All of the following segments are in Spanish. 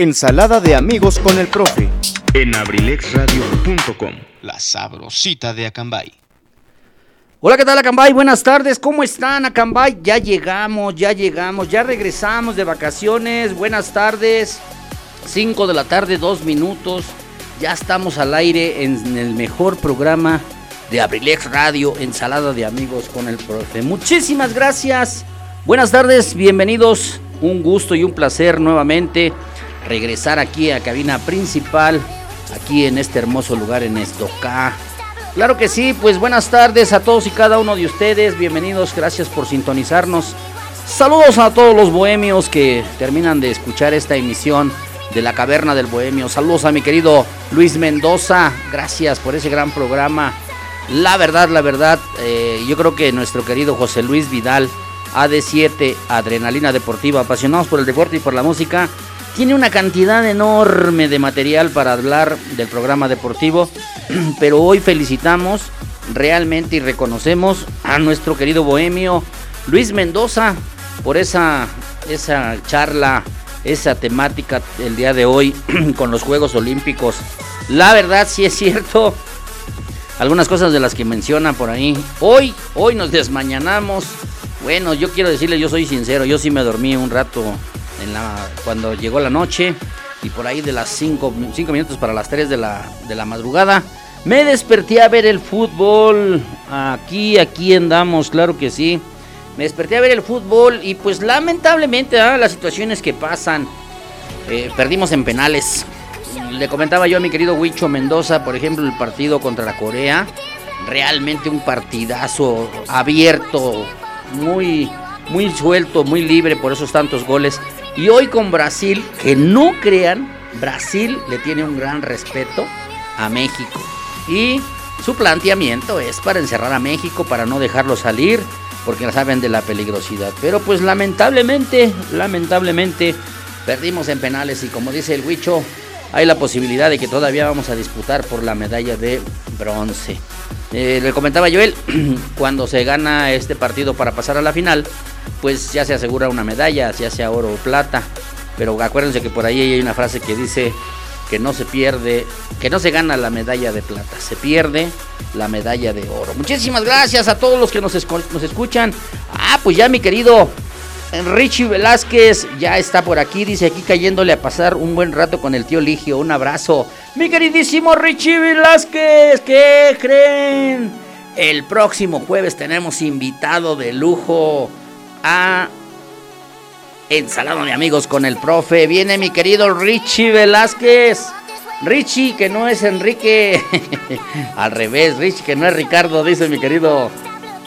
Ensalada de amigos con el profe. en abrilexradio.com. La sabrosita de Acambay. Hola, ¿qué tal Acambay? Buenas tardes, ¿cómo están Acambay? Ya llegamos, ya llegamos, ya regresamos de vacaciones. Buenas tardes, 5 de la tarde, 2 minutos. Ya estamos al aire en el mejor programa de Abrilex Radio, Ensalada de Amigos con el Profe. Muchísimas gracias. Buenas tardes, bienvenidos. Un gusto y un placer nuevamente regresar aquí a cabina principal, aquí en este hermoso lugar en Estocá. Claro que sí, pues buenas tardes a todos y cada uno de ustedes, bienvenidos, gracias por sintonizarnos. Saludos a todos los bohemios que terminan de escuchar esta emisión de la Caverna del Bohemio. Saludos a mi querido Luis Mendoza, gracias por ese gran programa. La verdad, la verdad, eh, yo creo que nuestro querido José Luis Vidal, AD7, Adrenalina Deportiva, apasionados por el deporte y por la música, tiene una cantidad enorme de material para hablar del programa deportivo, pero hoy felicitamos realmente y reconocemos a nuestro querido bohemio Luis Mendoza por esa, esa charla, esa temática el día de hoy con los Juegos Olímpicos. La verdad sí es cierto, algunas cosas de las que menciona por ahí. Hoy, hoy nos desmañanamos. Bueno, yo quiero decirle, yo soy sincero, yo sí me dormí un rato en la, cuando llegó la noche y por ahí de las 5 minutos para las 3 de la, de la madrugada. Me desperté a ver el fútbol. Aquí, aquí andamos, claro que sí. Me desperté a ver el fútbol y pues lamentablemente ah, las situaciones que pasan. eh, perdimos en penales. Le comentaba yo a mi querido Huicho Mendoza, por ejemplo, el partido contra la Corea. Realmente un partidazo abierto, muy, muy suelto, muy libre por esos tantos goles. Y hoy con Brasil, que no crean, Brasil le tiene un gran respeto a México. Y su planteamiento es para encerrar a México, para no dejarlo salir, porque saben de la peligrosidad. Pero pues lamentablemente, lamentablemente, perdimos en penales y como dice el Huicho, hay la posibilidad de que todavía vamos a disputar por la medalla de bronce. Eh, le comentaba Joel, cuando se gana este partido para pasar a la final, pues ya se asegura una medalla, ya sea oro o plata. Pero acuérdense que por ahí hay una frase que dice que no se pierde, que no se gana la medalla de plata, se pierde la medalla de oro. Muchísimas gracias a todos los que nos, escu- nos escuchan. Ah, pues ya mi querido Richie Velázquez ya está por aquí, dice aquí cayéndole a pasar un buen rato con el tío Ligio. Un abrazo. Mi queridísimo Richie Velázquez, ¿qué creen? El próximo jueves tenemos invitado de lujo a Ensalada de amigos con el profe. Viene mi querido Richie Velázquez. Richie, que no es Enrique. Al revés, Richie, que no es Ricardo, dice mi querido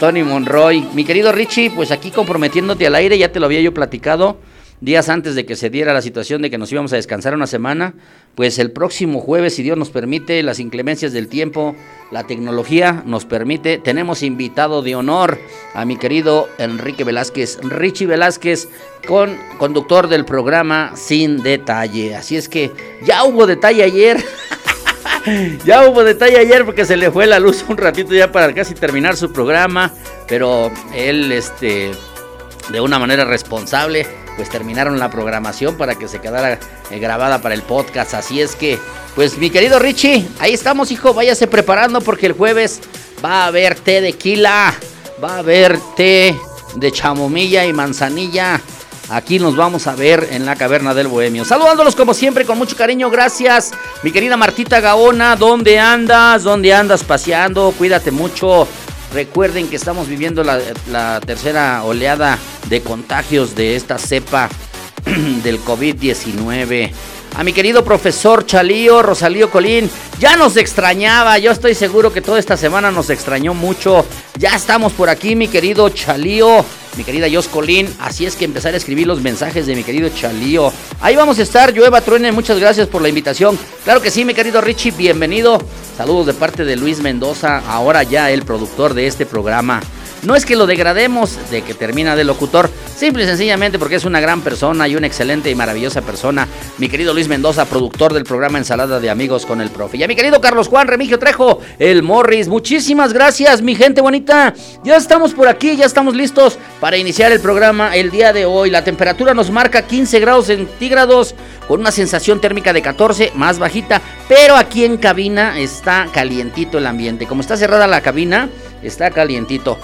Tony Monroy. Mi querido Richie, pues aquí comprometiéndote al aire, ya te lo había yo platicado días antes de que se diera la situación de que nos íbamos a descansar una semana, pues el próximo jueves, si Dios nos permite, las inclemencias del tiempo, la tecnología nos permite, tenemos invitado de honor a mi querido Enrique Velázquez, Richie Velázquez, con conductor del programa Sin Detalle. Así es que ya hubo detalle ayer. Ya hubo detalle ayer porque se le fue la luz un ratito ya para casi terminar su programa, pero él este de una manera responsable pues terminaron la programación para que se quedara eh, grabada para el podcast. Así es que, pues mi querido Richie, ahí estamos, hijo, váyase preparando porque el jueves va a haber té de quila, va a haber té de chamomilla y manzanilla. Aquí nos vamos a ver en la caverna del Bohemio. Saludándolos como siempre con mucho cariño, gracias. Mi querida Martita Gaona, ¿dónde andas? ¿Dónde andas paseando? Cuídate mucho. Recuerden que estamos viviendo la, la tercera oleada de contagios de esta cepa del COVID-19 a mi querido profesor Chalío, Rosalío Colín. Ya nos extrañaba, yo estoy seguro que toda esta semana nos extrañó mucho. Ya estamos por aquí, mi querido Chalío, mi querida Jos Colín. Así es que empezar a escribir los mensajes de mi querido Chalío. Ahí vamos a estar, Llueva Truene, muchas gracias por la invitación. Claro que sí, mi querido Richie, bienvenido. Saludos de parte de Luis Mendoza, ahora ya el productor de este programa. No es que lo degrademos de que termina de locutor, simple y sencillamente porque es una gran persona y una excelente y maravillosa persona. Mi querido Luis Mendoza, productor del programa Ensalada de Amigos con el Profe. Y mi querido Carlos Juan Remigio Trejo, el Morris. Muchísimas gracias, mi gente bonita. Ya estamos por aquí, ya estamos listos para iniciar el programa el día de hoy. La temperatura nos marca 15 grados centígrados con una sensación térmica de 14, más bajita, pero aquí en cabina está calientito el ambiente. Como está cerrada la cabina, está calientito.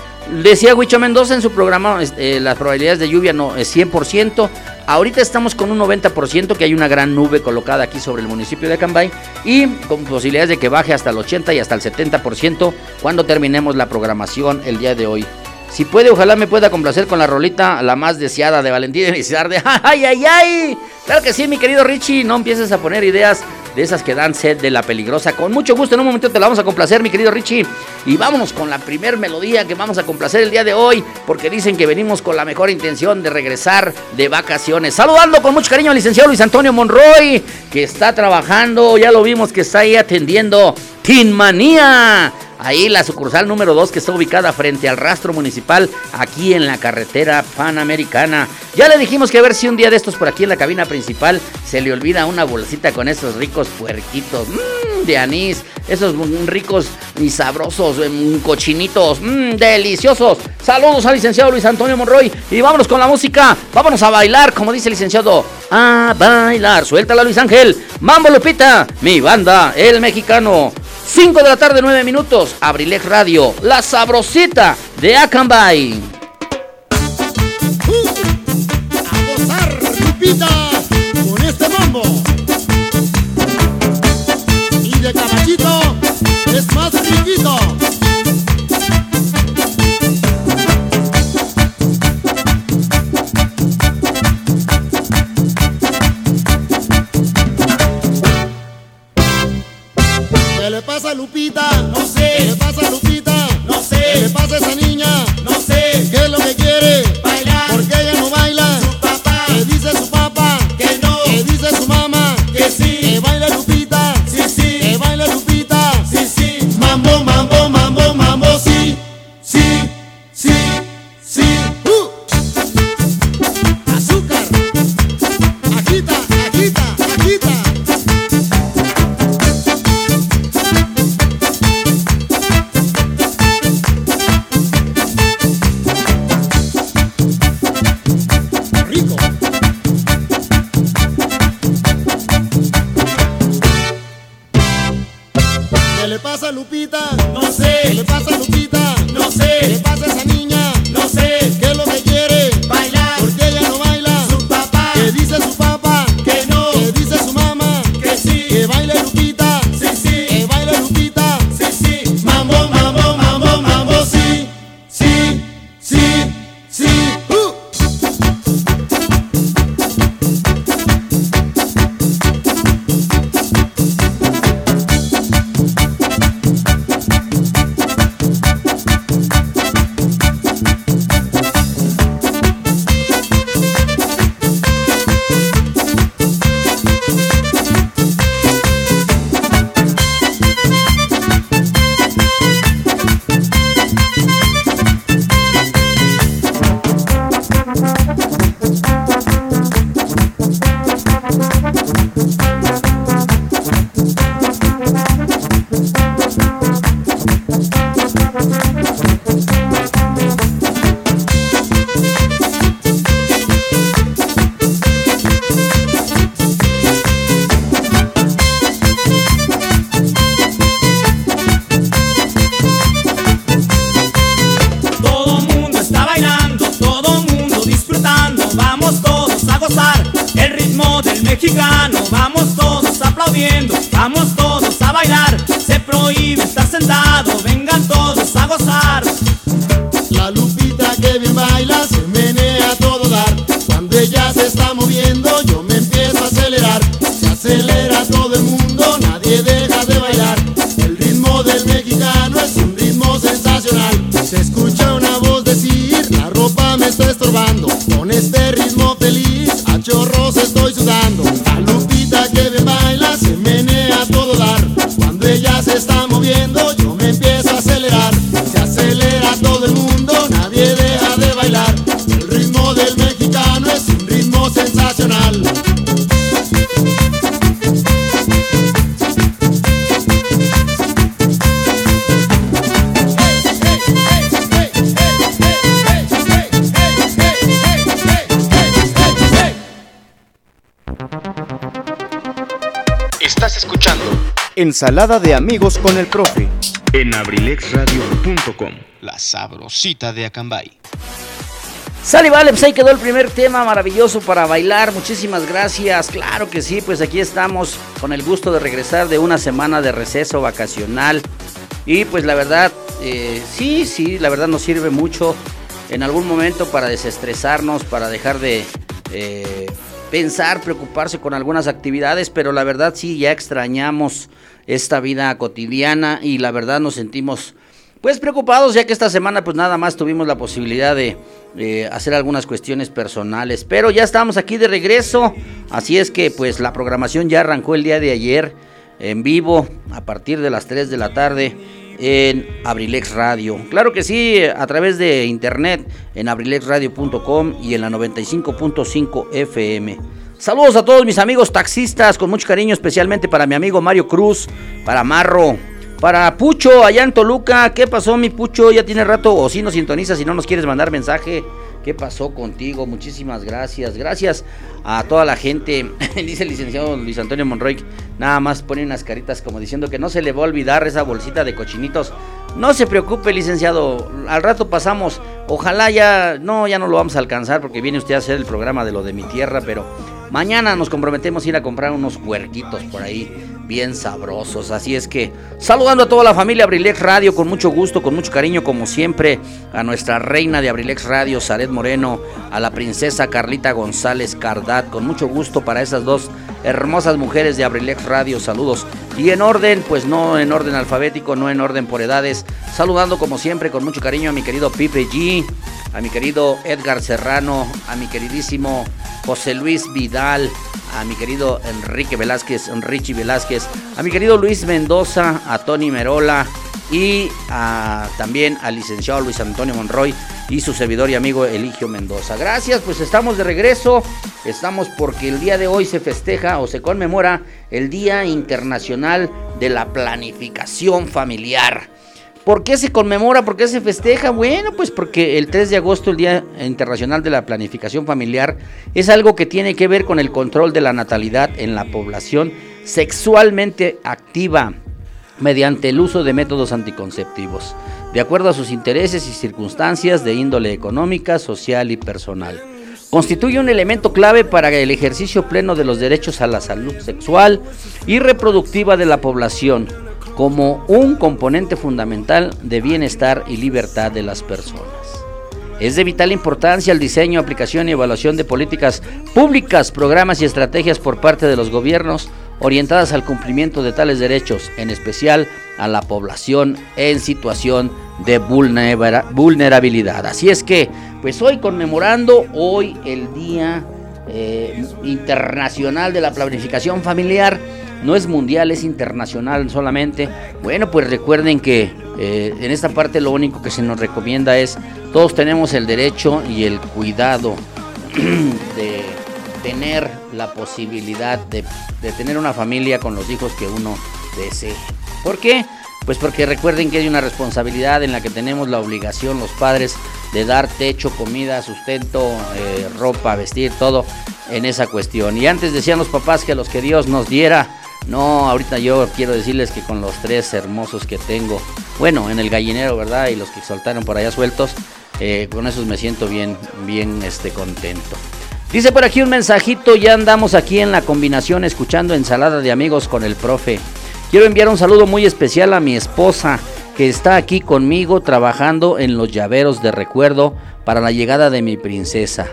Decía Huicho Mendoza en su programa, este, las probabilidades de lluvia no es 100%. Ahorita estamos con un 90% que hay una gran nube colocada aquí sobre el municipio de Acambay y con posibilidades de que baje hasta el 80 y hasta el 70% cuando terminemos la programación el día de hoy. Si puede, ojalá me pueda complacer con la rolita, la más deseada de Valentín Elizarde. ¡Ay, ay, ay! Claro que sí, mi querido Richie, no empieces a poner ideas de esas que dan sed de la peligrosa. Con mucho gusto, en un momento te la vamos a complacer, mi querido Richie. Y vámonos con la primer melodía que vamos a complacer el día de hoy, porque dicen que venimos con la mejor intención de regresar de vacaciones. Saludando con mucho cariño al licenciado Luis Antonio Monroy, que está trabajando, ya lo vimos que está ahí atendiendo Tin Manía. Ahí la sucursal número 2 que está ubicada frente al rastro municipal aquí en la carretera panamericana. Ya le dijimos que a ver si un día de estos por aquí en la cabina principal se le olvida una bolsita con esos ricos puerquitos mmm, de anís, esos ricos y sabrosos mmm, cochinitos, mmm, deliciosos. Saludos al licenciado Luis Antonio Monroy y vámonos con la música, vámonos a bailar, como dice el licenciado, a bailar. Suéltala Luis Ángel, Mambo Lupita, mi banda, el mexicano. 5 de la tarde, 9 minutos. Abrilex Radio, la sabrosita de Acambay. Uh, a gozar, Ensalada de amigos con el profe. en abrilexradio.com. La sabrosita de Acambay. Sale, vale, pues ahí quedó el primer tema maravilloso para bailar. Muchísimas gracias. Claro que sí, pues aquí estamos con el gusto de regresar de una semana de receso vacacional. Y pues la verdad, eh, sí, sí, la verdad nos sirve mucho en algún momento para desestresarnos, para dejar de eh, pensar, preocuparse con algunas actividades, pero la verdad sí, ya extrañamos esta vida cotidiana y la verdad nos sentimos pues preocupados ya que esta semana pues nada más tuvimos la posibilidad de hacer algunas cuestiones personales, pero ya estamos aquí de regreso, así es que pues la programación ya arrancó el día de ayer en vivo a partir de las 3 de la tarde en Abrilex Radio. Claro que sí, a través de internet en abrilexradio.com y en la 95.5 FM. Saludos a todos mis amigos taxistas, con mucho cariño, especialmente para mi amigo Mario Cruz, para Marro, para Pucho, allá en Toluca. ¿Qué pasó, mi Pucho? Ya tiene rato, o si nos sintonizas, si no nos quieres mandar mensaje. ¿Qué pasó contigo? Muchísimas gracias. Gracias a toda la gente. Dice el licenciado Luis Antonio Monroy. Nada más pone unas caritas como diciendo que no se le va a olvidar esa bolsita de cochinitos. No se preocupe, licenciado. Al rato pasamos. Ojalá ya. No, ya no lo vamos a alcanzar porque viene usted a hacer el programa de lo de mi tierra. Pero mañana nos comprometemos a ir a comprar unos puerquitos por ahí bien sabrosos. Así es que saludando a toda la familia Abrilex Radio con mucho gusto, con mucho cariño como siempre, a nuestra reina de Abrilex Radio, Saret Moreno, a la princesa Carlita González Cardat, con mucho gusto para esas dos hermosas mujeres de Abrilex Radio, saludos. Y en orden, pues no en orden alfabético, no en orden por edades, saludando como siempre con mucho cariño a mi querido Pipe G, a mi querido Edgar Serrano, a mi queridísimo José Luis Vidal, a mi querido Enrique Velázquez, Enrique Velázquez, a mi querido Luis Mendoza, a Tony Merola y también al licenciado Luis Antonio Monroy y su servidor y amigo Eligio Mendoza. Gracias, pues estamos de regreso, estamos porque el día de hoy se festeja o se conmemora el Día Internacional de la Planificación Familiar. ¿Por qué se conmemora? ¿Por qué se festeja? Bueno, pues porque el 3 de agosto, el Día Internacional de la Planificación Familiar, es algo que tiene que ver con el control de la natalidad en la población sexualmente activa mediante el uso de métodos anticonceptivos, de acuerdo a sus intereses y circunstancias de índole económica, social y personal. Constituye un elemento clave para el ejercicio pleno de los derechos a la salud sexual y reproductiva de la población como un componente fundamental de bienestar y libertad de las personas. Es de vital importancia el diseño, aplicación y evaluación de políticas públicas, programas y estrategias por parte de los gobiernos orientadas al cumplimiento de tales derechos, en especial a la población en situación de vulnerabilidad. Así es que, pues hoy conmemorando hoy el Día eh, Internacional de la Planificación Familiar, no es mundial, es internacional solamente. Bueno, pues recuerden que eh, en esta parte lo único que se nos recomienda es, todos tenemos el derecho y el cuidado de tener la posibilidad de, de tener una familia con los hijos que uno desee. ¿Por qué? Pues porque recuerden que hay una responsabilidad en la que tenemos la obligación los padres de dar techo, comida, sustento, eh, ropa, vestir, todo en esa cuestión. Y antes decían los papás que los que Dios nos diera, no, ahorita yo quiero decirles que con los tres hermosos que tengo, bueno, en el gallinero, ¿verdad? Y los que soltaron por allá sueltos, eh, con esos me siento bien, bien este, contento. Dice por aquí un mensajito, ya andamos aquí en la combinación escuchando ensalada de amigos con el profe. Quiero enviar un saludo muy especial a mi esposa que está aquí conmigo trabajando en los llaveros de recuerdo para la llegada de mi princesa.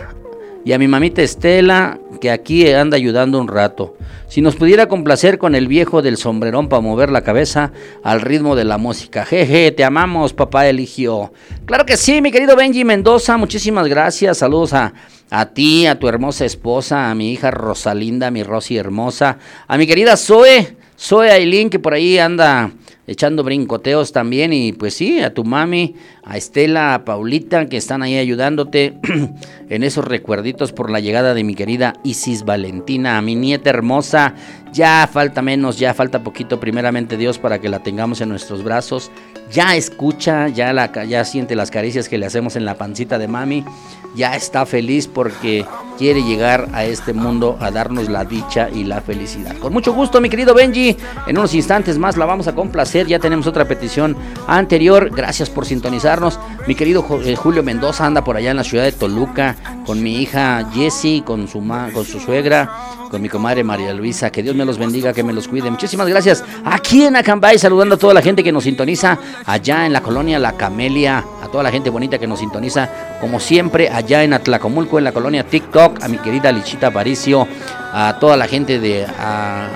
Y a mi mamita Estela, que aquí anda ayudando un rato. Si nos pudiera complacer con el viejo del sombrerón para mover la cabeza al ritmo de la música. Jeje, te amamos, papá eligió. Claro que sí, mi querido Benji Mendoza, muchísimas gracias. Saludos a, a ti, a tu hermosa esposa, a mi hija Rosalinda, mi Rosy hermosa, a mi querida Zoe, Zoe Aileen, que por ahí anda echando brincoteos también. Y pues sí, a tu mami, a Estela, a Paulita, que están ahí ayudándote en esos recuerditos por la llegada de mi querida Isis Valentina, a mi nieta hermosa. Ya falta menos, ya falta poquito, primeramente Dios, para que la tengamos en nuestros brazos. Ya escucha, ya, la, ya siente las caricias que le hacemos en la pancita de mami. Ya está feliz porque quiere llegar a este mundo a darnos la dicha y la felicidad. Con mucho gusto, mi querido Benji. En unos instantes más la vamos a complacer. Ya tenemos otra petición anterior. Gracias por sintonizarnos. Mi querido eh, Julio Mendoza anda por allá en la ciudad de Toluca con mi hija Jessie, con su, con su suegra, con mi comadre María Luisa. Que Dios me los bendiga, que me los cuide. Muchísimas gracias. Aquí en Acambay, saludando a toda la gente que nos sintoniza allá en la colonia La Camelia, a toda la gente bonita que nos sintoniza, como siempre, allá en Atlacomulco, en la colonia TikTok, a mi querida Lichita Paricio, a toda la gente de a,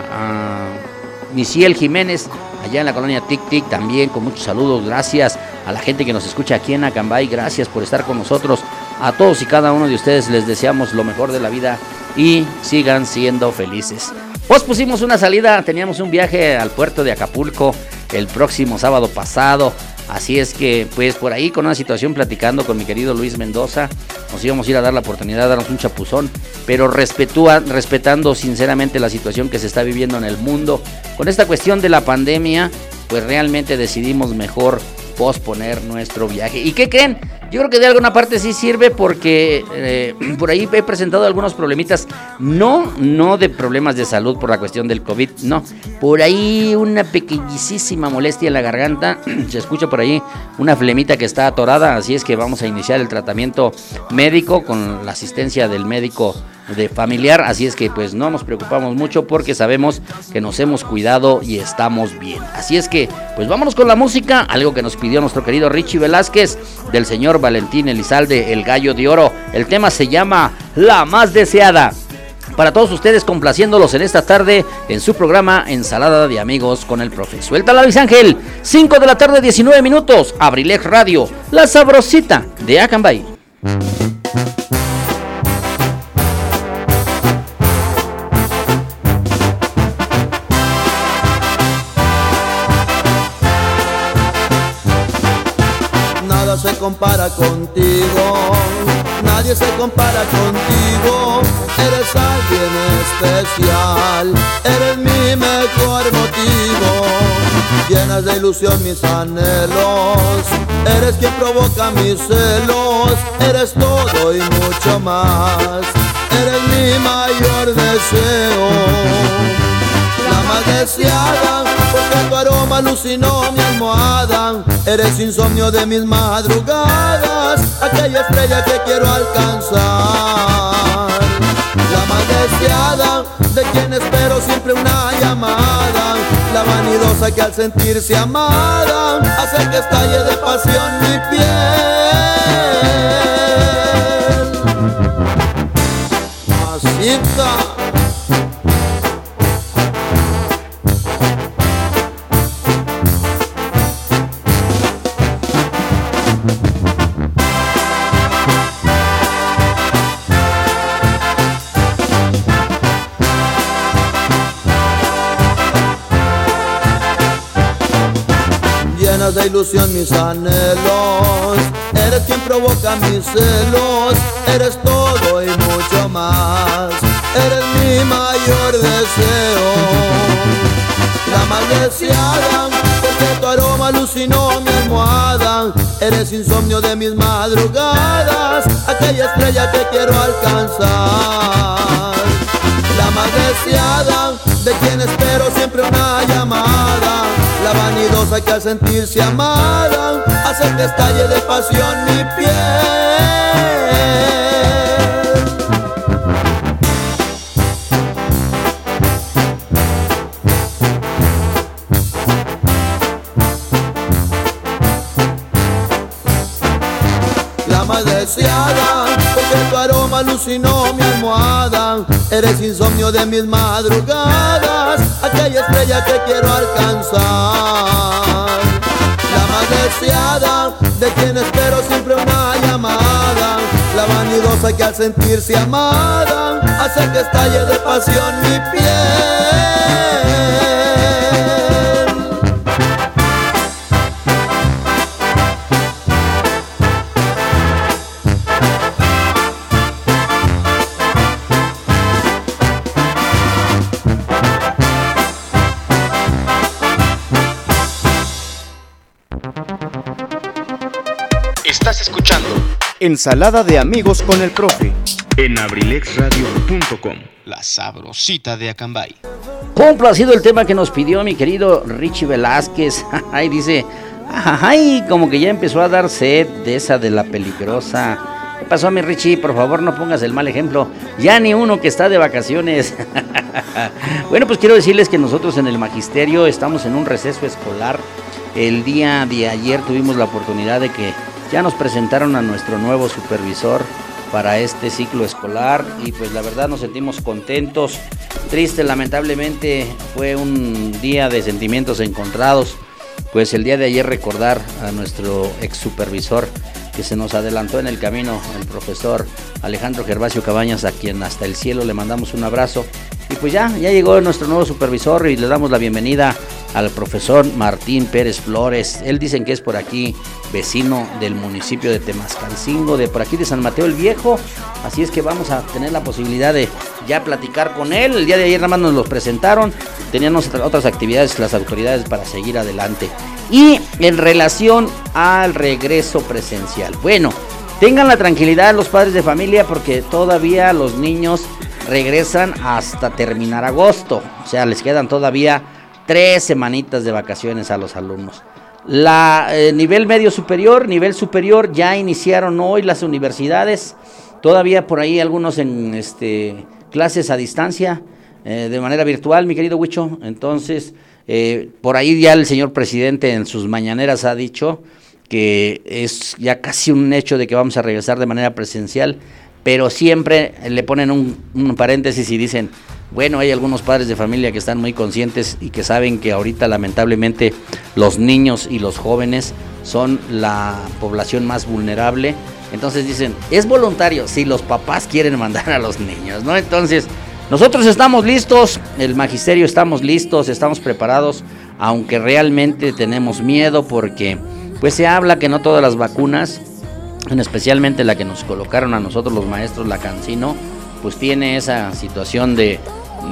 Misiel Jiménez, allá en la colonia Tic Tic también, con muchos saludos, gracias a la gente que nos escucha aquí en Acambay, gracias por estar con nosotros. A todos y cada uno de ustedes les deseamos lo mejor de la vida y sigan siendo felices. Pues pusimos una salida, teníamos un viaje al puerto de Acapulco el próximo sábado pasado. Así es que, pues por ahí con una situación platicando con mi querido Luis Mendoza, nos íbamos a ir a dar la oportunidad de darnos un chapuzón, pero respetando sinceramente la situación que se está viviendo en el mundo. Con esta cuestión de la pandemia, pues realmente decidimos mejor posponer nuestro viaje. ¿Y qué creen? Yo creo que de alguna parte sí sirve porque eh, por ahí he presentado algunos problemitas, no, no de problemas de salud por la cuestión del COVID, no, por ahí una pequeñísima molestia en la garganta, se escucha por ahí una flemita que está atorada, así es que vamos a iniciar el tratamiento médico con la asistencia del médico de familiar, así es que pues no nos preocupamos mucho porque sabemos que nos hemos cuidado y estamos bien. Así es que pues vámonos con la música, algo que nos pidió nuestro querido Richie Velázquez del señor Valentín Elizalde, El Gallo de Oro. El tema se llama La más deseada. Para todos ustedes complaciéndolos en esta tarde en su programa Ensalada de Amigos con el Profe. Suelta la Luis Ángel, 5 de la tarde 19 minutos, Abrilex Radio, la sabrosita de Acambay. Compara contigo, nadie se compara contigo, eres alguien especial, eres mi mejor motivo, llenas de ilusión mis anhelos, eres quien provoca mis celos, eres todo y mucho más, eres mi mayor deseo. La más deseada, porque tu aroma alucinó mi almohada. Eres insomnio de mis madrugadas, aquella estrella que quiero alcanzar. La más deseada, de quien espero siempre una llamada. La vanidosa que al sentirse amada hace que estalle de pasión mi piel. De ilusión mis anhelos. Eres quien provoca mis celos, eres todo y mucho más. Eres mi mayor deseo, la más deseada, porque tu aroma alucinó mi almohada. Eres insomnio de mis madrugadas, aquella estrella que quiero alcanzar. La más deseada, de quien espero siempre una llamada vanidosa que al sentirse amada hace el destalle de pasión mi piel. La más deseada, porque tu aroma alucinó mi almohada, eres insomnio de mis madrugadas aquella estrella que quiero alcanzar. La más deseada, de quien espero siempre una llamada. La vanidosa que al sentirse amada, hace que estalle de pasión mi piel. Ensalada de amigos con el profe. En abrilexradio.com. La sabrosita de Acambay. Complacido el tema que nos pidió mi querido Richie Velázquez. Ay, dice, ay, como que ya empezó a dar sed de esa de la peligrosa. ¿Qué pasó, mi Richie? Por favor, no pongas el mal ejemplo. Ya ni uno que está de vacaciones. bueno, pues quiero decirles que nosotros en el magisterio estamos en un receso escolar. El día de ayer tuvimos la oportunidad de que ya nos presentaron a nuestro nuevo supervisor para este ciclo escolar y pues la verdad nos sentimos contentos. Triste, lamentablemente fue un día de sentimientos encontrados. Pues el día de ayer recordar a nuestro ex supervisor que se nos adelantó en el camino, el profesor Alejandro Gervasio Cabañas, a quien hasta el cielo le mandamos un abrazo. Y pues ya, ya llegó nuestro nuevo supervisor y le damos la bienvenida al profesor Martín Pérez Flores. Él dicen que es por aquí vecino del municipio de Temascalcingo, de por aquí de San Mateo el Viejo. Así es que vamos a tener la posibilidad de ya platicar con él. El día de ayer nada más nos los presentaron. Teníamos otras actividades las autoridades para seguir adelante. Y en relación al regreso presencial. Bueno, tengan la tranquilidad los padres de familia porque todavía los niños regresan hasta terminar agosto. O sea, les quedan todavía tres semanitas de vacaciones a los alumnos. La eh, nivel medio superior, nivel superior, ya iniciaron hoy las universidades. Todavía por ahí algunos en este, clases a distancia, eh, de manera virtual, mi querido Huicho. Entonces, eh, por ahí ya el señor presidente en sus mañaneras ha dicho que es ya casi un hecho de que vamos a regresar de manera presencial, pero siempre le ponen un paréntesis y dicen, bueno, hay algunos padres de familia que están muy conscientes y que saben que ahorita lamentablemente los niños y los jóvenes son la población más vulnerable. Entonces dicen, es voluntario si los papás quieren mandar a los niños, ¿no? Entonces, nosotros estamos listos, el magisterio estamos listos, estamos preparados, aunque realmente tenemos miedo porque pues se habla que no todas las vacunas, especialmente la que nos colocaron a nosotros los maestros, la Cancino, pues tiene esa situación de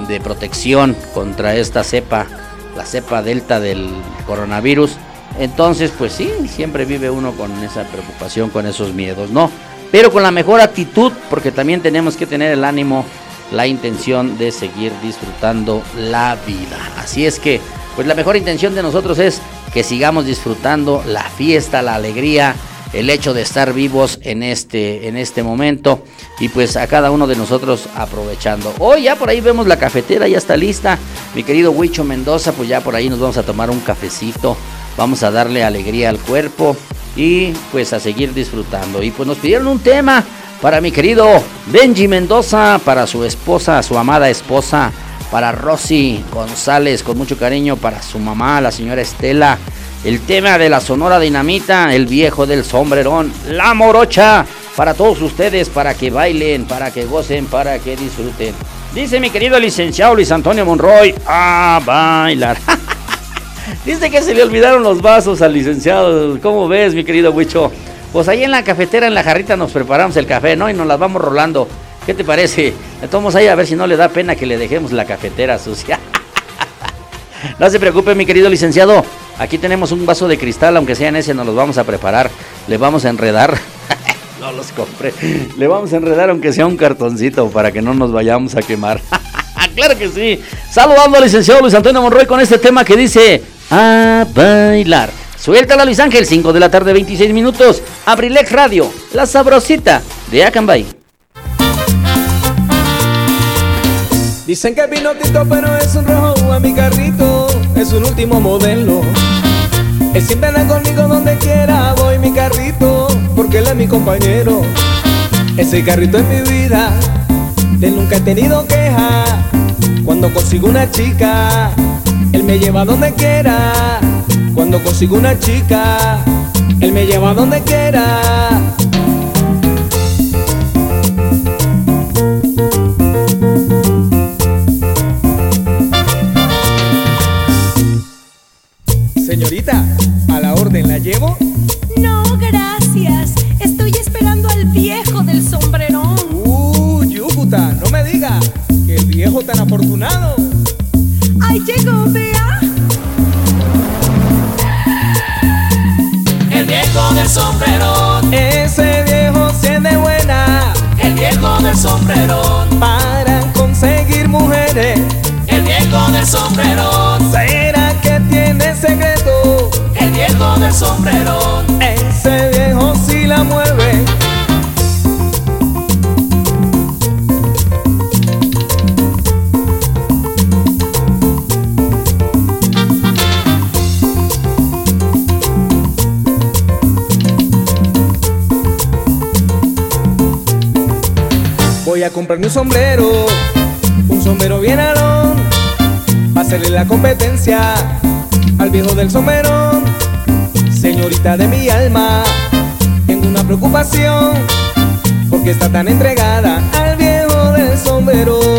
de protección contra esta cepa, la cepa delta del coronavirus. Entonces, pues sí, siempre vive uno con esa preocupación, con esos miedos, ¿no? Pero con la mejor actitud, porque también tenemos que tener el ánimo, la intención de seguir disfrutando la vida. Así es que, pues la mejor intención de nosotros es que sigamos disfrutando la fiesta, la alegría, el hecho de estar vivos en este, en este momento y pues a cada uno de nosotros aprovechando. Hoy ya por ahí vemos la cafetera, ya está lista. Mi querido Huicho Mendoza, pues ya por ahí nos vamos a tomar un cafecito, vamos a darle alegría al cuerpo y pues a seguir disfrutando. Y pues nos pidieron un tema para mi querido Benji Mendoza, para su esposa, su amada esposa, para Rosy González, con mucho cariño, para su mamá, la señora Estela el tema de la Sonora Dinamita, el viejo del sombrerón, la morocha, para todos ustedes, para que bailen, para que gocen, para que disfruten. Dice mi querido licenciado Luis Antonio Monroy, a bailar. Dice que se le olvidaron los vasos al licenciado. ¿Cómo ves, mi querido Huicho? Pues ahí en la cafetera, en la jarrita, nos preparamos el café, ¿no? Y nos las vamos rolando. ¿Qué te parece? Tomamos ahí a ver si no le da pena que le dejemos la cafetera sucia. no se preocupe, mi querido licenciado. Aquí tenemos un vaso de cristal, aunque sea ese, nos los vamos a preparar. Le vamos a enredar. no los compré. Le vamos a enredar aunque sea un cartoncito para que no nos vayamos a quemar. claro que sí. Saludando al licenciado Luis Antonio Monroy con este tema que dice a bailar. Suéltala Luis Ángel, 5 de la tarde, 26 minutos. Abrilex Radio, la sabrosita de Acambay. Dicen que vino Tito, pero es un rojo a mi carrito, es un último modelo. Él siempre anda conmigo donde quiera, voy mi carrito, porque él es mi compañero. Ese carrito es mi vida, de nunca he tenido queja. Cuando consigo una chica, él me lleva donde quiera. Cuando consigo una chica, él me lleva donde quiera. Señorita, a la orden la llevo. No, gracias. Estoy esperando al viejo del sombrerón. Uh, Yucuta, no me diga que el viejo tan afortunado. Ahí llegó, vea. El viejo del sombrerón, Ese viejo tiene buena el viejo del sombrerón, para conseguir mujeres. el viejo del sombrerón, viejo del sombrerón. Ese viejo sí la mueve. Voy a comprarme un sombrero, un sombrero bien alón, para hacerle la competencia al viejo del sombrerón. Señorita de mi alma, tengo una preocupación, porque está tan entregada al viejo del sombrerón.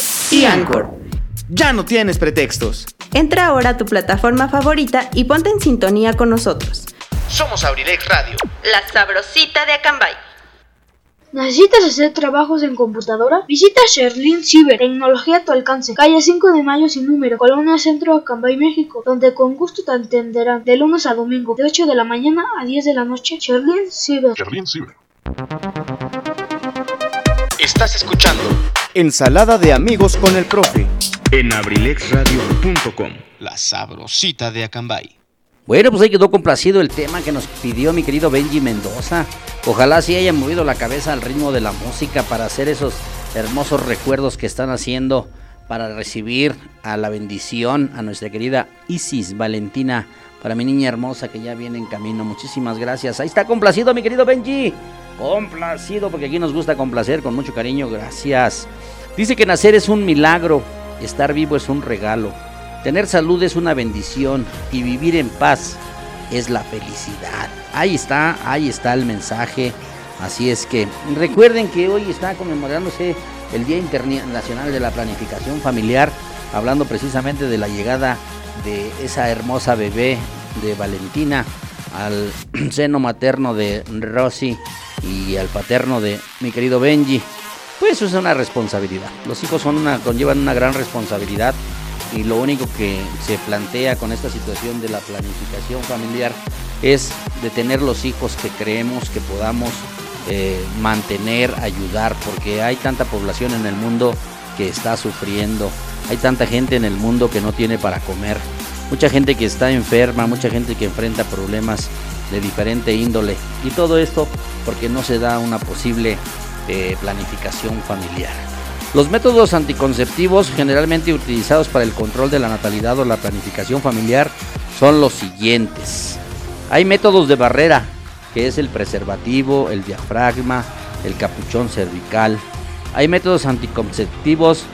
y Anchor. Ya no tienes pretextos. Entra ahora a tu plataforma favorita y ponte en sintonía con nosotros. Somos Abrilex Radio. La sabrosita de Acambay. ¿Necesitas hacer trabajos en computadora? Visita Sherlin Cyber, tecnología a tu alcance, calle 5 de mayo sin número, Colonia Centro, Acambay, México, donde con gusto te atenderán de lunes a domingo, de 8 de la mañana a 10 de la noche. Sherlin Cyber. Estás escuchando Ensalada de amigos con el profe. en abrilexradio.com. La sabrosita de Acambay. Bueno, pues ahí quedó complacido el tema que nos pidió mi querido Benji Mendoza. Ojalá sí hayan movido la cabeza al ritmo de la música para hacer esos hermosos recuerdos que están haciendo para recibir a la bendición a nuestra querida Isis Valentina, para mi niña hermosa que ya viene en camino. Muchísimas gracias. Ahí está complacido mi querido Benji. Complacido porque aquí nos gusta complacer con mucho cariño. Gracias. Dice que nacer es un milagro, estar vivo es un regalo, tener salud es una bendición y vivir en paz es la felicidad. Ahí está, ahí está el mensaje. Así es que recuerden que hoy está conmemorándose el Día Internacional de la Planificación Familiar, hablando precisamente de la llegada de esa hermosa bebé de Valentina al seno materno de Rosy y al paterno de mi querido Benji. Pues eso es una responsabilidad. Los hijos son una, conllevan una gran responsabilidad y lo único que se plantea con esta situación de la planificación familiar es de tener los hijos que creemos que podamos eh, mantener, ayudar, porque hay tanta población en el mundo está sufriendo, hay tanta gente en el mundo que no tiene para comer, mucha gente que está enferma, mucha gente que enfrenta problemas de diferente índole y todo esto porque no se da una posible eh, planificación familiar. Los métodos anticonceptivos generalmente utilizados para el control de la natalidad o la planificación familiar son los siguientes. Hay métodos de barrera, que es el preservativo, el diafragma, el capuchón cervical. Hay métodos anticonceptivos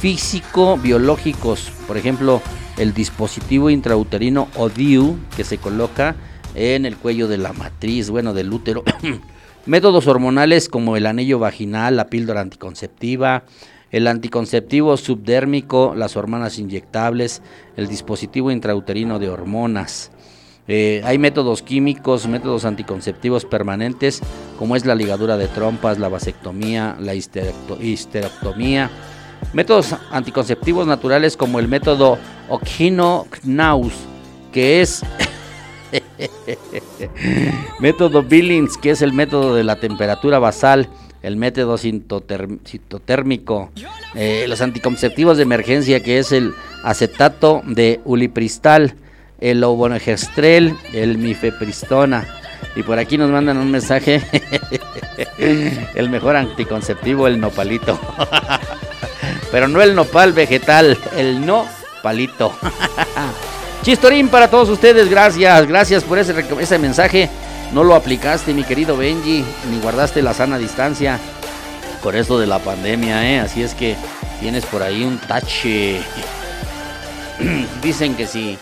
físico-biológicos, por ejemplo, el dispositivo intrauterino ODIU que se coloca en el cuello de la matriz, bueno, del útero. Métodos hormonales como el anillo vaginal, la píldora anticonceptiva, el anticonceptivo subdérmico, las hormonas inyectables, el dispositivo intrauterino de hormonas. Eh, hay métodos químicos, métodos anticonceptivos permanentes, como es la ligadura de trompas, la vasectomía, la histerectomía. Métodos anticonceptivos naturales como el método Okino-Knaus, que es método Billings, que es el método de la temperatura basal, el método citotérmico, eh, los anticonceptivos de emergencia, que es el acetato de ulipristal, el obonegestrel, el mifepristona. Y por aquí nos mandan un mensaje, el mejor anticonceptivo, el nopalito. Pero no el nopal vegetal, el no palito. Chistorín para todos ustedes, gracias, gracias por ese, mensaje. No lo aplicaste, mi querido Benji, ni guardaste la sana distancia con esto de la pandemia, ¿eh? Así es que tienes por ahí un tache. Dicen que si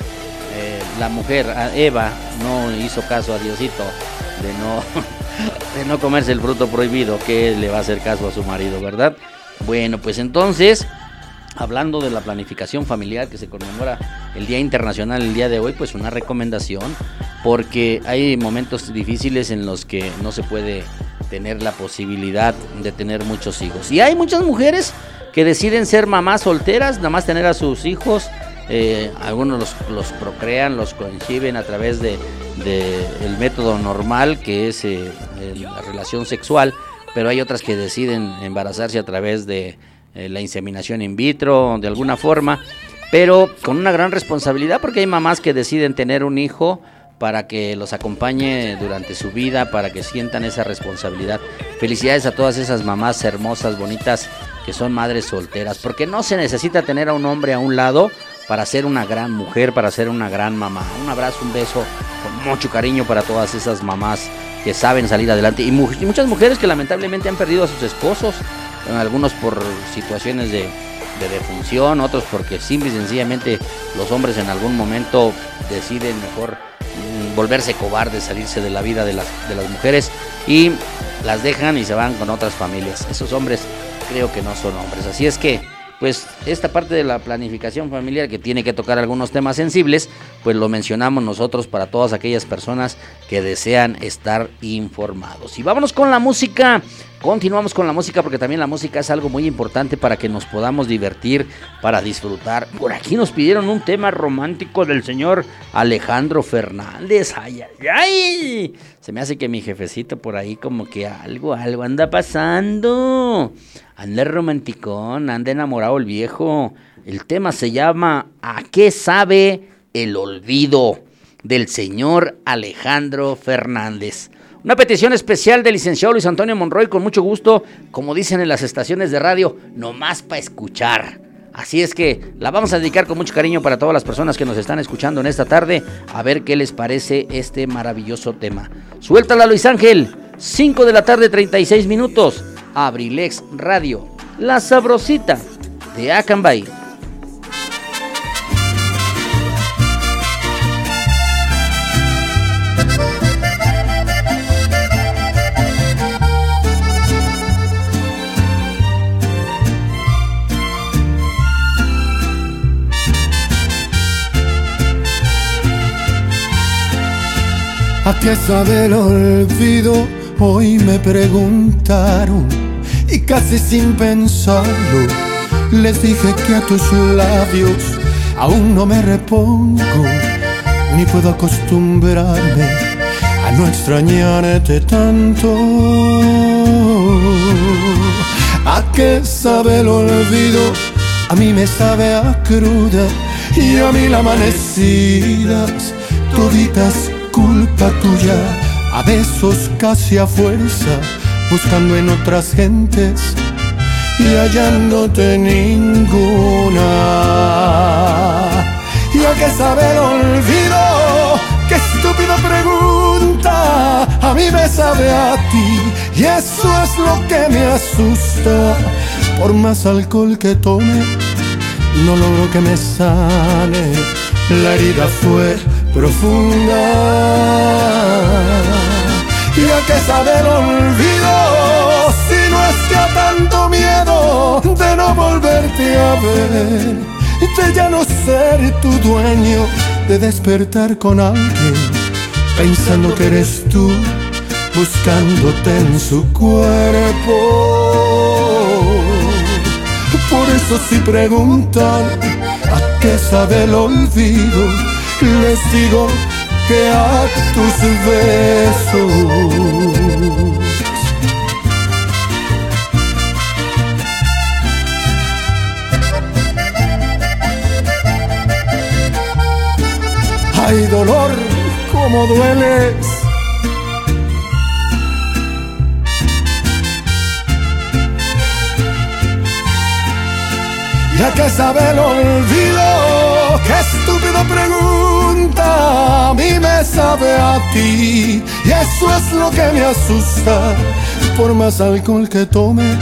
la mujer, Eva, no hizo caso a Diosito de no, de no comerse el fruto prohibido, que le va a hacer caso a su marido, ¿verdad? Bueno, pues entonces hablando de la planificación familiar que se conmemora el Día Internacional el día de hoy, pues una recomendación, porque hay momentos difíciles en los que no se puede tener la posibilidad de tener muchos hijos. Y hay muchas mujeres que deciden ser mamás solteras, nada más tener a sus hijos. Eh, algunos los, los, procrean, los conciben a través de, el método normal que es eh, la relación sexual, pero hay otras que deciden embarazarse a través de eh, la inseminación in vitro, de alguna forma, pero con una gran responsabilidad porque hay mamás que deciden tener un hijo para que los acompañe durante su vida, para que sientan esa responsabilidad. Felicidades a todas esas mamás hermosas, bonitas, que son madres solteras, porque no se necesita tener a un hombre a un lado para ser una gran mujer, para ser una gran mamá. Un abrazo, un beso, con mucho cariño para todas esas mamás que saben salir adelante y muchas mujeres que lamentablemente han perdido a sus esposos algunos por situaciones de, defunción, otros porque simple y sencillamente los hombres en algún momento deciden mejor mm, volverse cobardes, salirse de la vida de las mujeres y las dejan y se van con otras familias. Esos hombres creo que no son hombres. Así es que pues esta parte de la planificación familiar que tiene que tocar algunos temas sensibles, pues lo mencionamos nosotros para todas aquellas personas que desean estar informados. Y vámonos con la música. Continuamos con la música porque también la música es algo muy importante para que nos podamos divertir, para disfrutar. Por aquí nos pidieron un tema romántico del señor Alejandro Fernández. Ay, ay, ay. Se me hace que mi jefecito por ahí como que algo, algo anda pasando. Anda romanticón, anda enamorado el viejo. El tema se llama ¿A qué sabe el olvido? del señor Alejandro Fernández. Una petición especial del licenciado Luis Antonio Monroy, con mucho gusto, como dicen en las estaciones de radio, nomás para escuchar. Así es que la vamos a dedicar con mucho cariño para todas las personas que nos están escuchando en esta tarde, a ver qué les parece este maravilloso tema. Suéltala Luis Ángel, 5 de la tarde 36 minutos, Abrilex Radio, la sabrosita de Acambay. ¿A qué sabe el olvido? Hoy me preguntaron y casi sin pensarlo les dije que a tus labios aún no me repongo ni puedo acostumbrarme a no extrañarte tanto. ¿A qué sabe el olvido? A mí me sabe a cruda y a mí la amanecidas toditas culpa tuya, a besos casi a fuerza, buscando en otras gentes y hallándote ninguna. ¿Y a qué sabe el olvido? ¡Qué estúpida pregunta! A mí me sabe a ti y eso es lo que me asusta. Por más alcohol que tome, no logro que me sane. La herida fue profunda. ¿Y a qué sabe el olvido? Si no es que a tanto miedo de no volverte a ver, de ya no ser tu dueño, de despertar con alguien, pensando que eres tú, buscándote en su cuerpo. Por eso si preguntan a qué sabe el olvido, les digo que a tus besos. Ay, dolor, cómo dueles. Ya que sabe el olvido, qué estúpida pregunta, a mí me sabe a ti. Y eso es lo que me asusta, por más alcohol que tome,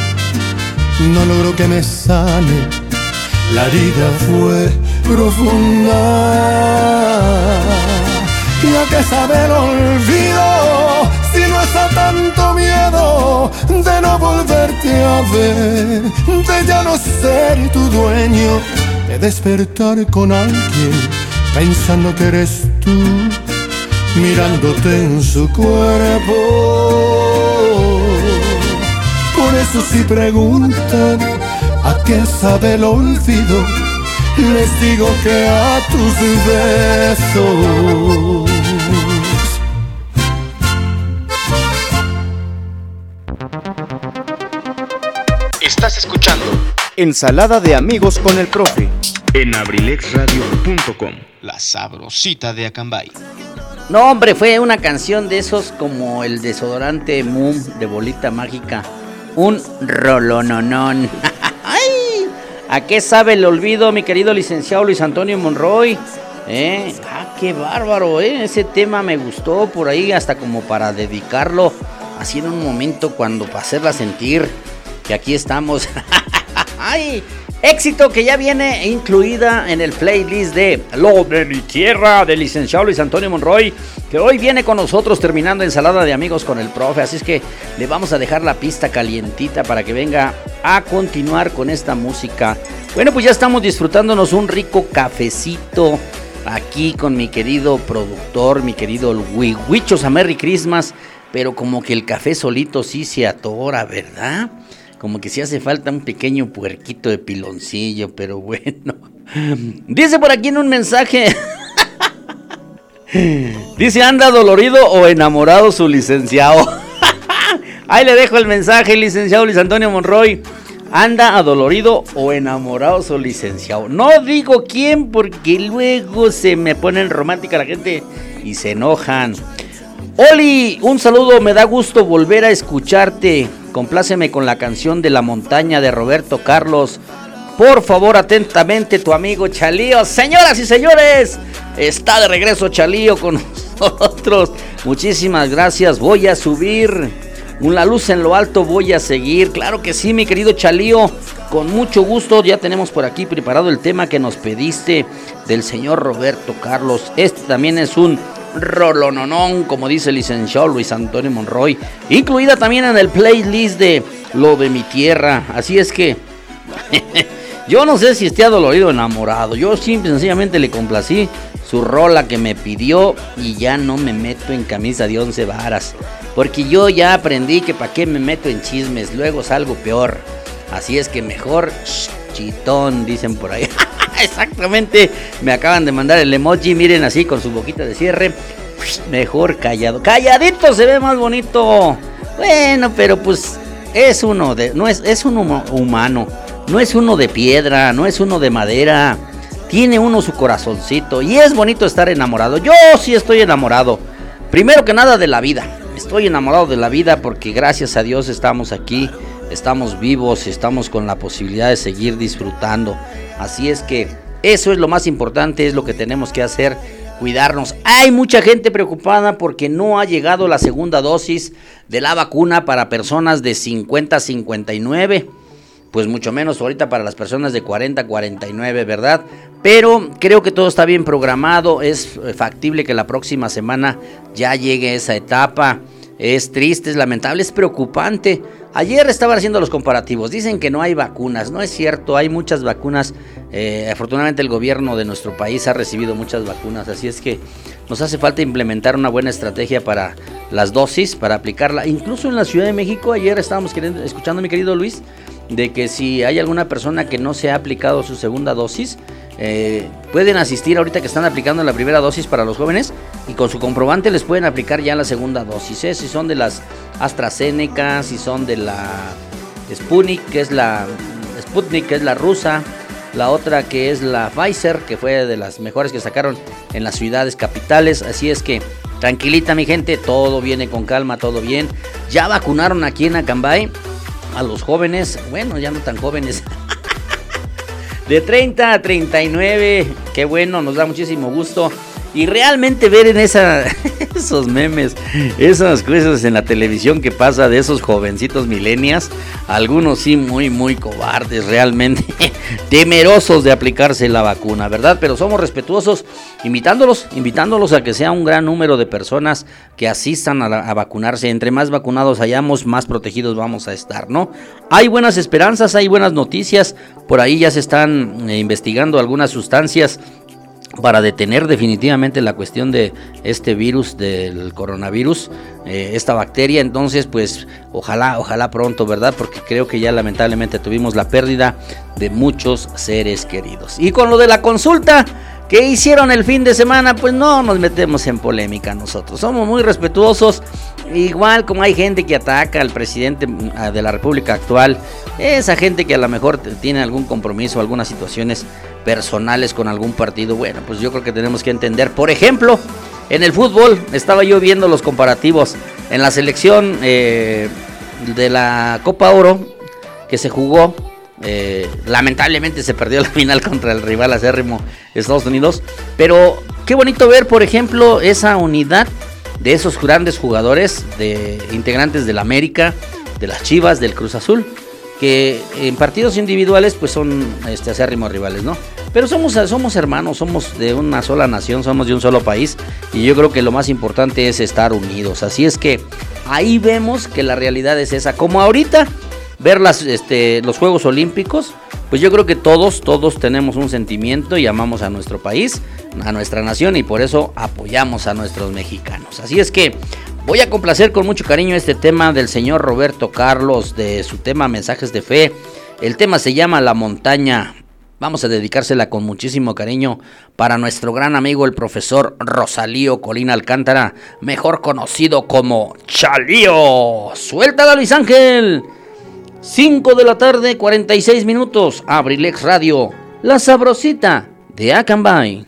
no logro que me sane. La herida fue profunda. ¿Y a qué sabe el olvido? Si no es a tanto miedo de no volverte a ver, de ya no ser tu dueño, de despertar con alguien pensando que eres tú, mirándote en su cuerpo. Por eso si preguntan a qué sabe el olvido, les digo que a tus besos. Ensalada de amigos con el profe. en abrilexradio.com. La sabrosita de Acambay. No, hombre, fue una canción de esos como el desodorante Moom de bolita mágica. Un rolononón. ¡Ay! ¿A qué sabe el olvido, mi querido licenciado Luis Antonio Monroy? ¿Eh? Ah, qué bárbaro, ¿eh? Ese tema me gustó por ahí hasta como para dedicarlo así en un momento cuando para hacerla sentir que aquí estamos. ¡Ay! Éxito que ya viene incluida en el playlist de Lo de mi tierra del licenciado Luis Antonio Monroy, que hoy viene con nosotros terminando ensalada de amigos con el profe. Así es que le vamos a dejar la pista calientita para que venga a continuar con esta música. Bueno, pues ya estamos disfrutándonos un rico cafecito aquí con mi querido productor, mi querido Huichos a Merry Christmas. Pero como que el café solito sí se atora, ¿verdad? Como que sí hace falta un pequeño puerquito de piloncillo, pero bueno. Dice por aquí en un mensaje. Dice, anda dolorido o enamorado su licenciado. Ahí le dejo el mensaje, licenciado Luis Antonio Monroy. Anda adolorido o enamorado su licenciado. No digo quién porque luego se me ponen romántica la gente y se enojan. Oli, un saludo, me da gusto volver a escucharte. Compláceme con la canción de La Montaña de Roberto Carlos. Por favor, atentamente, tu amigo Chalío. Señoras y señores, está de regreso Chalío con nosotros. Muchísimas gracias. Voy a subir una luz en lo alto, voy a seguir. Claro que sí, mi querido Chalío. Con mucho gusto, ya tenemos por aquí preparado el tema que nos pediste del señor Roberto Carlos. Este también es un rolononón, como dice el licenciado Luis Antonio Monroy, incluida también en el playlist de Lo de mi tierra. Así es que yo no sé si esté adolorido o enamorado. Yo simple sencillamente le complací su rola que me pidió y ya no me meto en camisa de once varas. Porque yo ya aprendí que para qué me meto en chismes, luego salgo peor. Así es que mejor chitón, dicen por ahí. Exactamente, me acaban de mandar el emoji, miren así con su boquita de cierre. Mejor callado. Calladito se ve más bonito. Bueno, pero pues es uno de no es es uno humano. No es uno de piedra, no es uno de madera. Tiene uno su corazoncito y es bonito estar enamorado. Yo sí estoy enamorado. Primero que nada de la vida. Estoy enamorado de la vida porque gracias a Dios estamos aquí, estamos vivos, estamos con la posibilidad de seguir disfrutando. Así es que eso es lo más importante, es lo que tenemos que hacer, cuidarnos. Hay mucha gente preocupada porque no ha llegado la segunda dosis de la vacuna para personas de 50 a 59. Pues mucho menos ahorita para las personas de 40 a 49, ¿verdad? Pero creo que todo está bien programado, es factible que la próxima semana ya llegue esa etapa. Es triste, es lamentable, es preocupante. Ayer estaban haciendo los comparativos. Dicen que no hay vacunas. No es cierto, hay muchas vacunas. Eh, afortunadamente el gobierno de nuestro país ha recibido muchas vacunas. Así es que nos hace falta implementar una buena estrategia para las dosis, para aplicarla. Incluso en la Ciudad de México, ayer estábamos escuchando a mi querido Luis, de que si hay alguna persona que no se ha aplicado su segunda dosis, eh, pueden asistir ahorita que están aplicando la primera dosis para los jóvenes y con su comprobante les pueden aplicar ya la segunda dosis. ¿eh? Si son de las AstraZeneca, si son de la Sputnik, que es la Sputnik, que es la rusa, la otra que es la Pfizer, que fue de las mejores que sacaron en las ciudades capitales. Así es que tranquilita mi gente, todo viene con calma, todo bien. Ya vacunaron aquí en Acambay a los jóvenes, bueno, ya no tan jóvenes. De 30 a 39, qué bueno, nos da muchísimo gusto. Y realmente ver en esos memes, esas cosas en la televisión que pasa de esos jovencitos milenias, algunos sí muy, muy cobardes, realmente temerosos de aplicarse la vacuna, ¿verdad? Pero somos respetuosos, invitándolos, invitándolos a que sea un gran número de personas que asistan a, a vacunarse. Entre más vacunados hayamos, más protegidos vamos a estar, ¿no? Hay buenas esperanzas, hay buenas noticias, por ahí ya se están eh, investigando algunas sustancias para detener definitivamente la cuestión de este virus del coronavirus, eh, esta bacteria. Entonces, pues ojalá, ojalá pronto, ¿verdad? Porque creo que ya lamentablemente tuvimos la pérdida de muchos seres queridos. Y con lo de la consulta que hicieron el fin de semana, pues no nos metemos en polémica nosotros. Somos muy respetuosos. Igual como hay gente que ataca al presidente mm, de la República actual, esa gente que a lo mejor tiene algún compromiso, algunas situaciones personales con algún partido, bueno, pues yo creo que tenemos que entender. Por ejemplo, en el fútbol, estaba yo viendo los comparativos en la selección eh, de la Copa Oro que se jugó. eh, lamentablemente se perdió la final contra el rival acérrimo Estados Unidos. Pero qué bonito ver, por ejemplo, esa unidad de esos grandes jugadores, de integrantes del América, de las Chivas, del Cruz Azul, que en partidos individuales pues son este, acérrimos rivales, ¿no? Pero somos, somos hermanos, somos de una sola nación, somos de un solo país y yo creo que lo más importante es estar unidos. Así es que ahí vemos que la realidad es esa. Como ahorita ver este, los Juegos Olímpicos, pues yo creo que todos, todos tenemos un sentimiento y amamos a nuestro país, a nuestra nación y por eso apoyamos a nuestros mexicanos. Así es que voy a complacer con mucho cariño este tema del señor Roberto Carlos, de su tema Mensajes de Fe. El tema se llama La Montaña. Vamos a dedicársela con muchísimo cariño para nuestro gran amigo el profesor Rosalío Colina Alcántara, mejor conocido como Chalío. Suéltala Luis Ángel. 5 de la tarde, 46 minutos. Abrilex Radio, la sabrosita de Acambay.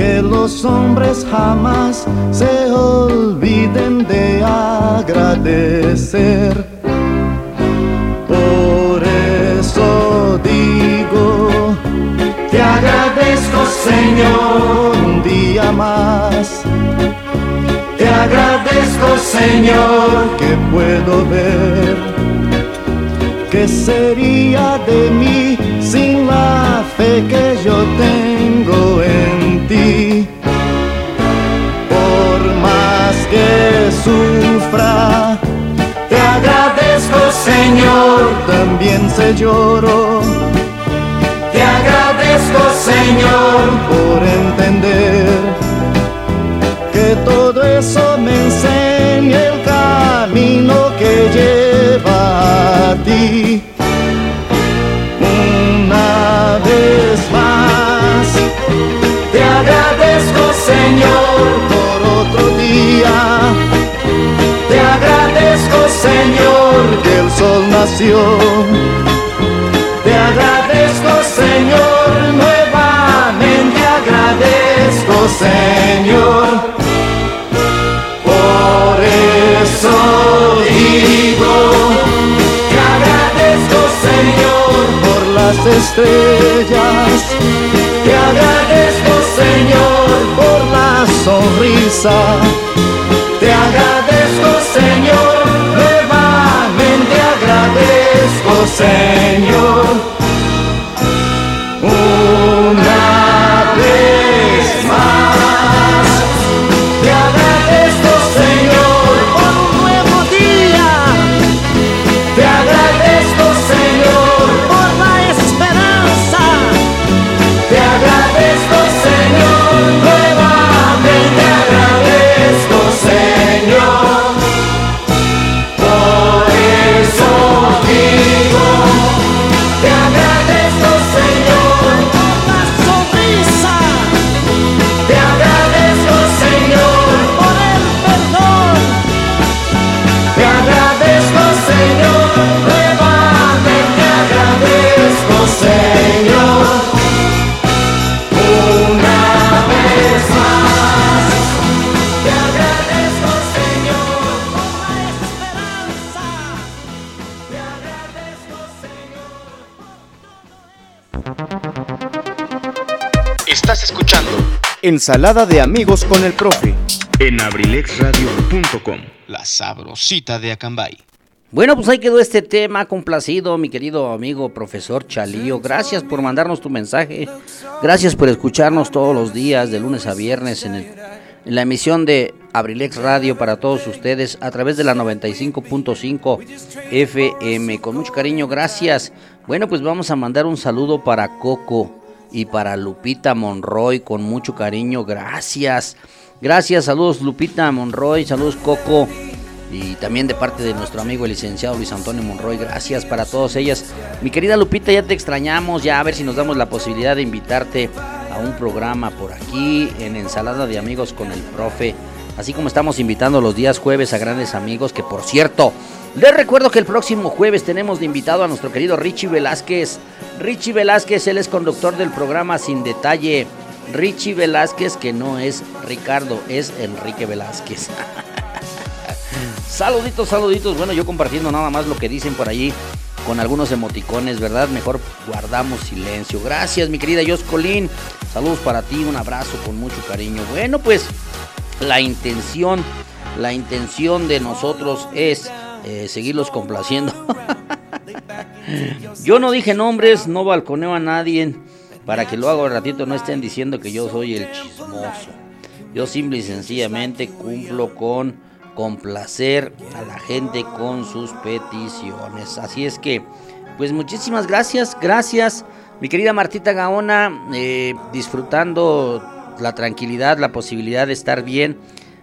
que los hombres jamás se olviden de agradecer. Por eso digo, te agradezco Señor un día más. Te agradezco Señor que puedo ver ¿Qué sería de mí sin la fe que yo tengo en Por más que sufra, te agradezco Señor, también se lloro. Te agradezco Señor por entender que todo eso me enseña el camino que lleva a ti. Por otro día. Te agradezco Señor que el sol nació. Te agradezco Señor, nuevamente agradezco Señor. Por eso digo, te agradezco Señor por las estrellas, te agradezco Señor por la sonrisa, te agradezco Señor, nuevamente agradezco Señor. Ensalada de amigos con el profe. en abrilexradio.com. La sabrosita de Acambay. Bueno, pues ahí quedó este tema complacido, mi querido amigo profesor Chalío. Gracias por mandarnos tu mensaje. Gracias por escucharnos todos los días, de lunes a viernes, en, el- en la emisión de Abrilex Radio para todos ustedes a través de la 95.5 FM. Con mucho cariño, gracias. Bueno, pues vamos a mandar un saludo para Coco y para Lupita Monroy con mucho cariño. Gracias. Gracias, saludos Lupita Monroy, saludos Coco. Y también de parte de nuestro amigo el licenciado Luis Antonio Monroy, gracias para todas ellas. Mi querida Lupita, ya te extrañamos, ya a ver si nos damos la posibilidad de invitarte a un programa por aquí en Ensalada de Amigos con el Profe. Así como estamos invitando los días jueves a grandes amigos, que por cierto, les recuerdo que el próximo jueves tenemos de invitado a nuestro querido Richie Velázquez. Richie Velázquez, él es conductor del programa Sin Detalle. Richie Velázquez, que no es Ricardo, es Enrique Velázquez. Saluditos, saluditos. Bueno, yo compartiendo nada más lo que dicen por allí con algunos emoticones, ¿verdad? Mejor guardamos silencio. Gracias, mi querida Joscolín. Saludos para ti, un abrazo con mucho cariño. Bueno, pues la intención, la intención de nosotros es eh, seguirlos complaciendo. yo no dije nombres, no balconeo a nadie, para que luego al ratito no estén diciendo que yo soy el chismoso. Yo simple y sencillamente cumplo con complacer a la gente con sus peticiones. Así es que, pues muchísimas gracias, gracias, mi querida Martita Gaona, eh, disfrutando la tranquilidad, la posibilidad de estar bien.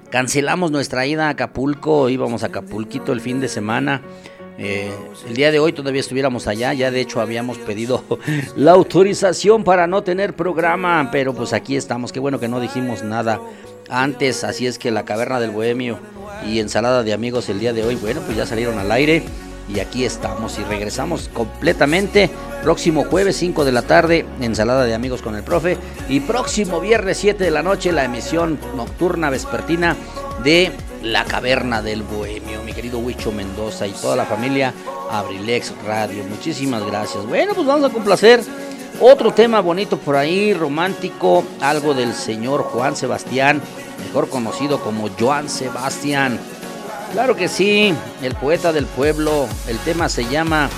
Cancelamos nuestra ida a Acapulco, íbamos a Acapulquito el fin de semana. Eh, el día de hoy todavía estuviéramos allá, ya de hecho habíamos pedido la autorización para no tener programa, pero pues aquí estamos, qué bueno que no dijimos nada antes, así es que la caverna del bohemio y ensalada de amigos el día de hoy, bueno, pues ya salieron al aire y aquí estamos y regresamos completamente próximo jueves 5 de la tarde, ensalada de amigos con el profe y próximo viernes 7 de la noche la emisión nocturna vespertina de La Caverna del Bohemio, mi querido Huicho Mendoza y toda la familia Abrilex Radio. Muchísimas gracias. Bueno, pues vamos a complacer otro tema bonito por ahí, romántico, algo del señor Juan Sebastián, mejor conocido como Joan Sebastián. Claro que sí, el poeta del pueblo, el tema se llama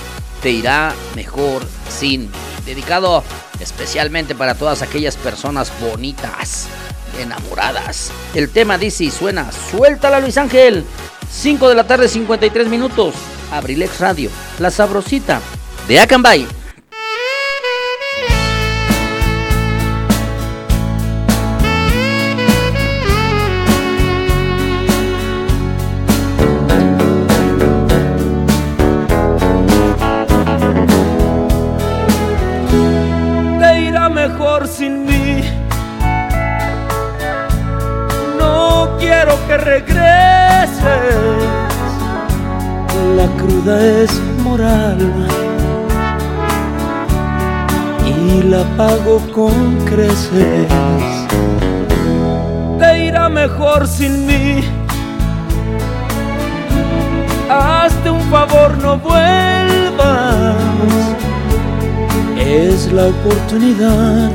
Te irá mejor sin dedicado especialmente para todas aquellas personas bonitas, enamoradas. El tema dice y suena, suéltala Luis Ángel, 5 de la tarde 53 minutos, Abrilex Radio, la sabrosita de Acambay. Regreses. La cruda es moral y la pago con creces. Te irá mejor sin mí. Hazte un favor, no vuelvas es la oportunidad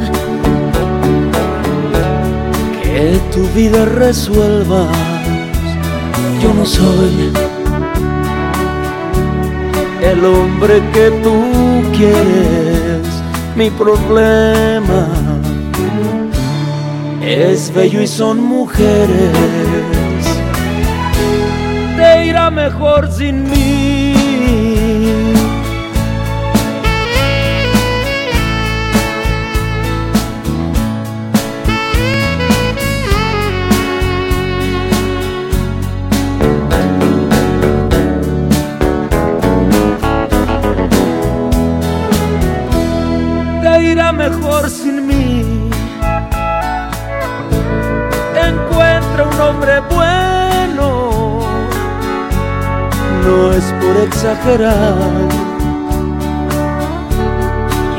que tu vida resuelva. Yo no soy el hombre que tú quieres, mi problema es bello y son mujeres. Te irá mejor sin mí. Mejor sin mí. Encuentra un hombre bueno, no es por exagerar.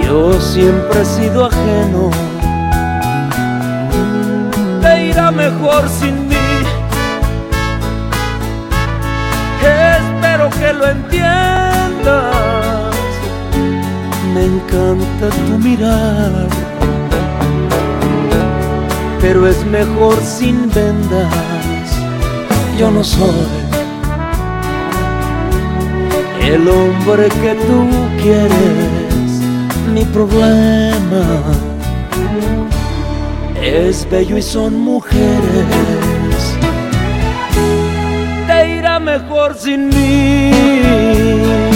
Yo siempre he sido ajeno, te irá mejor sin mí. Espero que lo entiendas me encanta tu mirar, pero es mejor sin vendas. Yo no soy el hombre que tú quieres, mi problema es bello y son mujeres. Te irá mejor sin mí.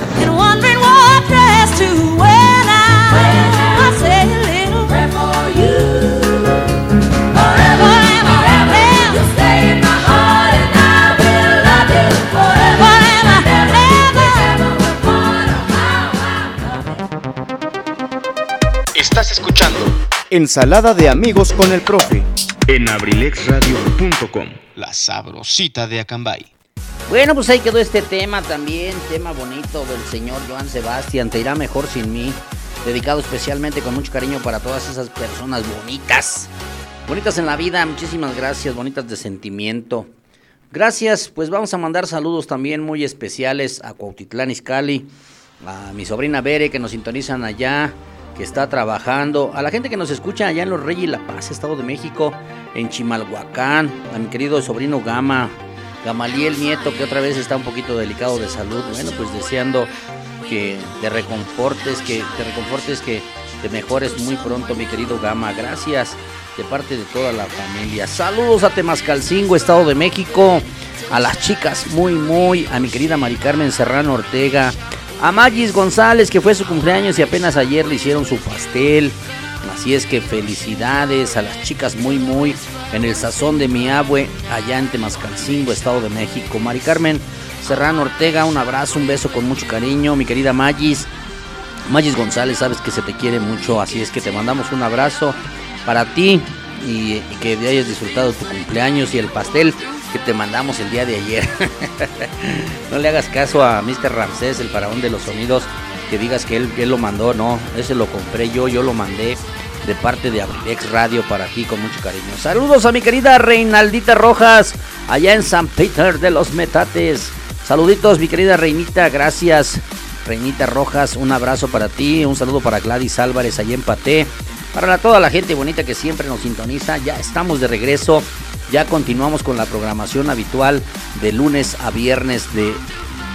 Ensalada de amigos con el profe. en abrilexradio.com. La sabrosita de Acambay. Bueno, pues ahí quedó este tema también, tema bonito del señor Joan Sebastián, Te irá mejor sin mí, dedicado especialmente con mucho cariño para todas esas personas bonitas, bonitas en la vida, muchísimas gracias, bonitas de sentimiento. Gracias, pues vamos a mandar saludos también muy especiales a Cuautitlán Izcalli, a mi sobrina Bere que nos sintonizan allá, que está trabajando, a la gente que nos escucha allá en Los Reyes La Paz, Estado de México, en Chimalhuacán, a mi querido sobrino Gama, Gamaliel Nieto, que otra vez está un poquito delicado de salud. Bueno, pues deseando que te reconfortes, que te reconfortes, que te mejores muy pronto, mi querido Gama. Gracias de parte de toda la familia. Saludos a Temascalcingo, Estado de México. A las chicas, muy, muy. A mi querida Mari Carmen Serrano Ortega. A Magis González, que fue su cumpleaños y apenas ayer le hicieron su pastel. Así es que felicidades a las chicas muy muy en el sazón de mi abue allá en Temascalcingo, Estado de México. Mari Carmen Serrano Ortega, un abrazo, un beso con mucho cariño, mi querida Magis. Magis González, sabes que se te quiere mucho, así es que te mandamos un abrazo para ti y, y que hayas disfrutado tu cumpleaños y el pastel que te mandamos el día de ayer. no le hagas caso a Mr. Ramsés, el faraón de los sonidos, que digas que él, él lo mandó, no, ese lo compré yo, yo lo mandé de parte de Abrilex Radio para ti con mucho cariño. Saludos a mi querida Reinaldita Rojas, allá en San Peter de los Metates. Saluditos, mi querida Reinita, gracias. Reinita Rojas, un abrazo para ti, un saludo para Gladys Álvarez allá en Paté. Para toda la gente bonita que siempre nos sintoniza, ya estamos de regreso, ya continuamos con la programación habitual de lunes a viernes de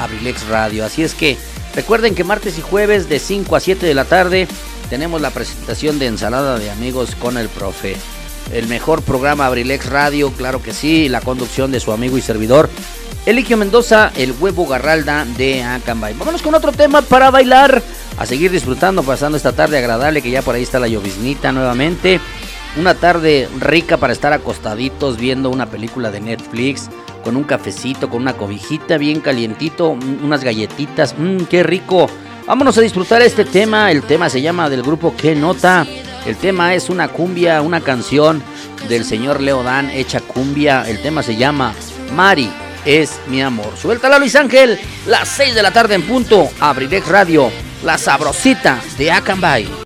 Abrilex Radio. Así es que recuerden que martes y jueves de 5 a 7 de la tarde tenemos la presentación de Ensalada de Amigos con el Profe. El mejor programa Abrilex Radio, claro que sí, la conducción de su amigo y servidor, Eligio Mendoza, el huevo garralda de Acambay. Vámonos con otro tema para bailar, a seguir disfrutando, pasando esta tarde agradable, que ya por ahí está la lloviznita nuevamente. Una tarde rica para estar acostaditos viendo una película de Netflix, con un cafecito, con una cobijita bien calientito, unas galletitas, mmm, qué rico. Vámonos a disfrutar este tema, el tema se llama del grupo ¿Qué Nota? El tema es una cumbia, una canción del señor Leo Dan hecha cumbia, el tema se llama Mari es mi amor. Suéltala Luis Ángel, las 6 de la tarde en punto, Abrilex Radio, la sabrosita de Acambay.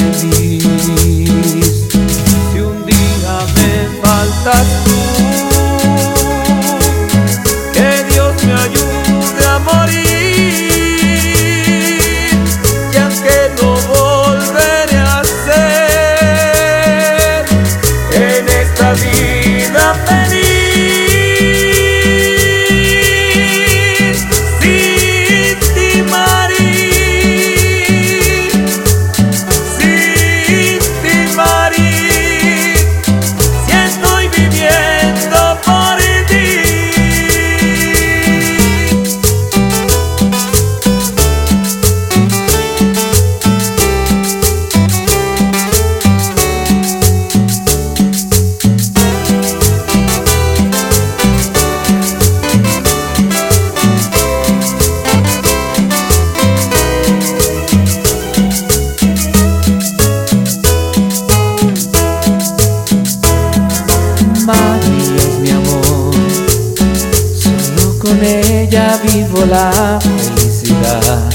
La felicidad.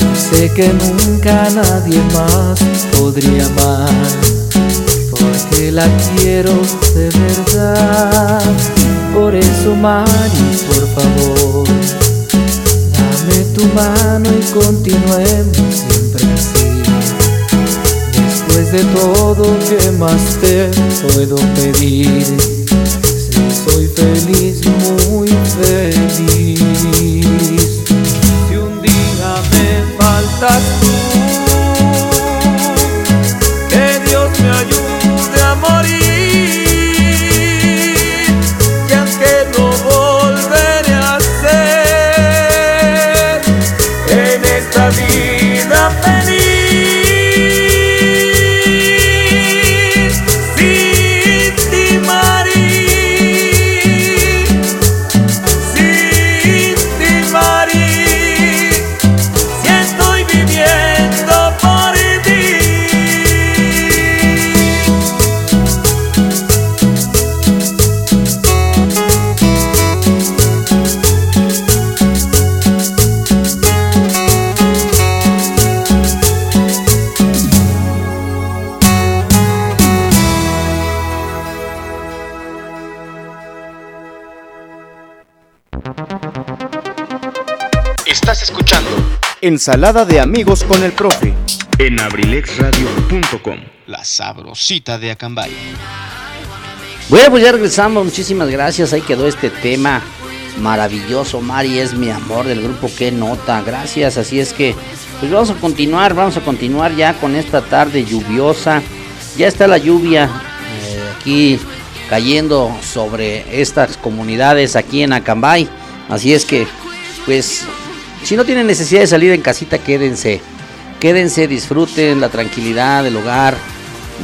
Yo sé que nunca nadie más podría amar, porque la quiero de verdad. Por eso, Mari, por favor, dame tu mano y continuemos siempre así. Después de todo, ¿qué más te puedo pedir? Si soy feliz, muy feliz. Ensalada de amigos con el profe. en abrilexradio.com. La sabrosita de Acambay. Bueno, pues ya regresamos. Muchísimas gracias. Ahí quedó este tema maravilloso. Mari es mi amor del grupo Que Nota. Gracias. Así es que, pues vamos a continuar. Vamos a continuar ya con esta tarde lluviosa. Ya está la lluvia eh, aquí cayendo sobre estas comunidades aquí en Acambay. Así es que, pues, si no tienen necesidad de salir en casita, quédense. Quédense, disfruten la tranquilidad del hogar,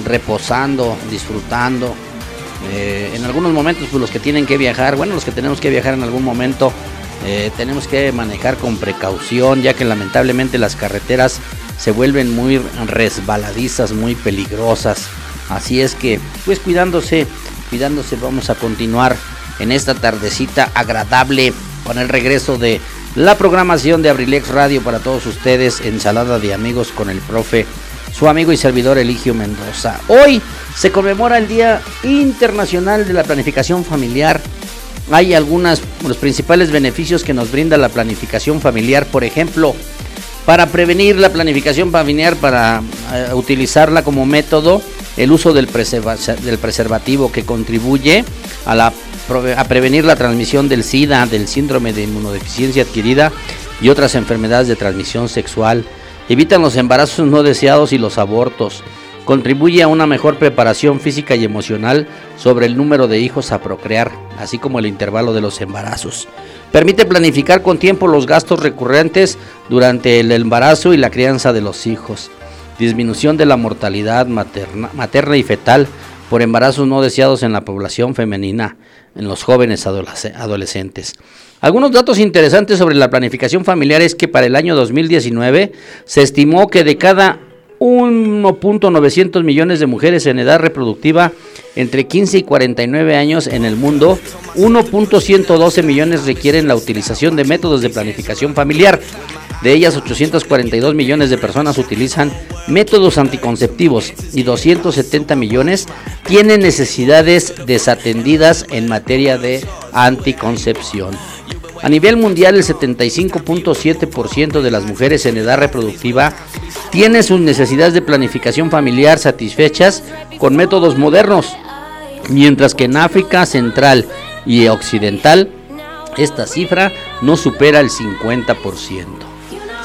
reposando, disfrutando. Eh, en algunos momentos, pues los que tienen que viajar, bueno, los que tenemos que viajar en algún momento, eh, tenemos que manejar con precaución, ya que lamentablemente las carreteras se vuelven muy resbaladizas, muy peligrosas. Así es que, pues cuidándose, cuidándose, vamos a continuar en esta tardecita agradable con el regreso de la programación de Abrilex Radio para todos ustedes, ensalada de amigos con el profe, su amigo y servidor Eligio Mendoza. Hoy se conmemora el Día Internacional de la Planificación Familiar. Hay algunos los principales beneficios que nos brinda la planificación familiar, por ejemplo, para prevenir la planificación familiar, para eh, utilizarla como método, el uso del, preserva- del preservativo que contribuye a, la, a prevenir la transmisión del SIDA, del síndrome de inmunodeficiencia adquirida y otras enfermedades de transmisión sexual. Evitan los embarazos no deseados y los abortos. Contribuye a una mejor preparación física y emocional sobre el número de hijos a procrear, así como el intervalo de los embarazos. Permite planificar con tiempo los gastos recurrentes durante el embarazo y la crianza de los hijos. Disminución de la mortalidad materna, materna y fetal por embarazos no deseados en la población femenina, en los jóvenes adolesc- adolescentes. Algunos datos interesantes sobre la planificación familiar es que para el año 2019 se estimó que de cada 1.900 millones de mujeres en edad reproductiva entre 15 y 49 años en el mundo, 1.112 millones requieren la utilización de métodos de planificación familiar. De ellas, 842 millones de personas utilizan métodos anticonceptivos y 270 millones tienen necesidades desatendidas en materia de anticoncepción. A nivel mundial, el 75.7% de las mujeres en edad reproductiva tiene sus necesidades de planificación familiar satisfechas con métodos modernos, mientras que en África Central y Occidental esta cifra no supera el 50%.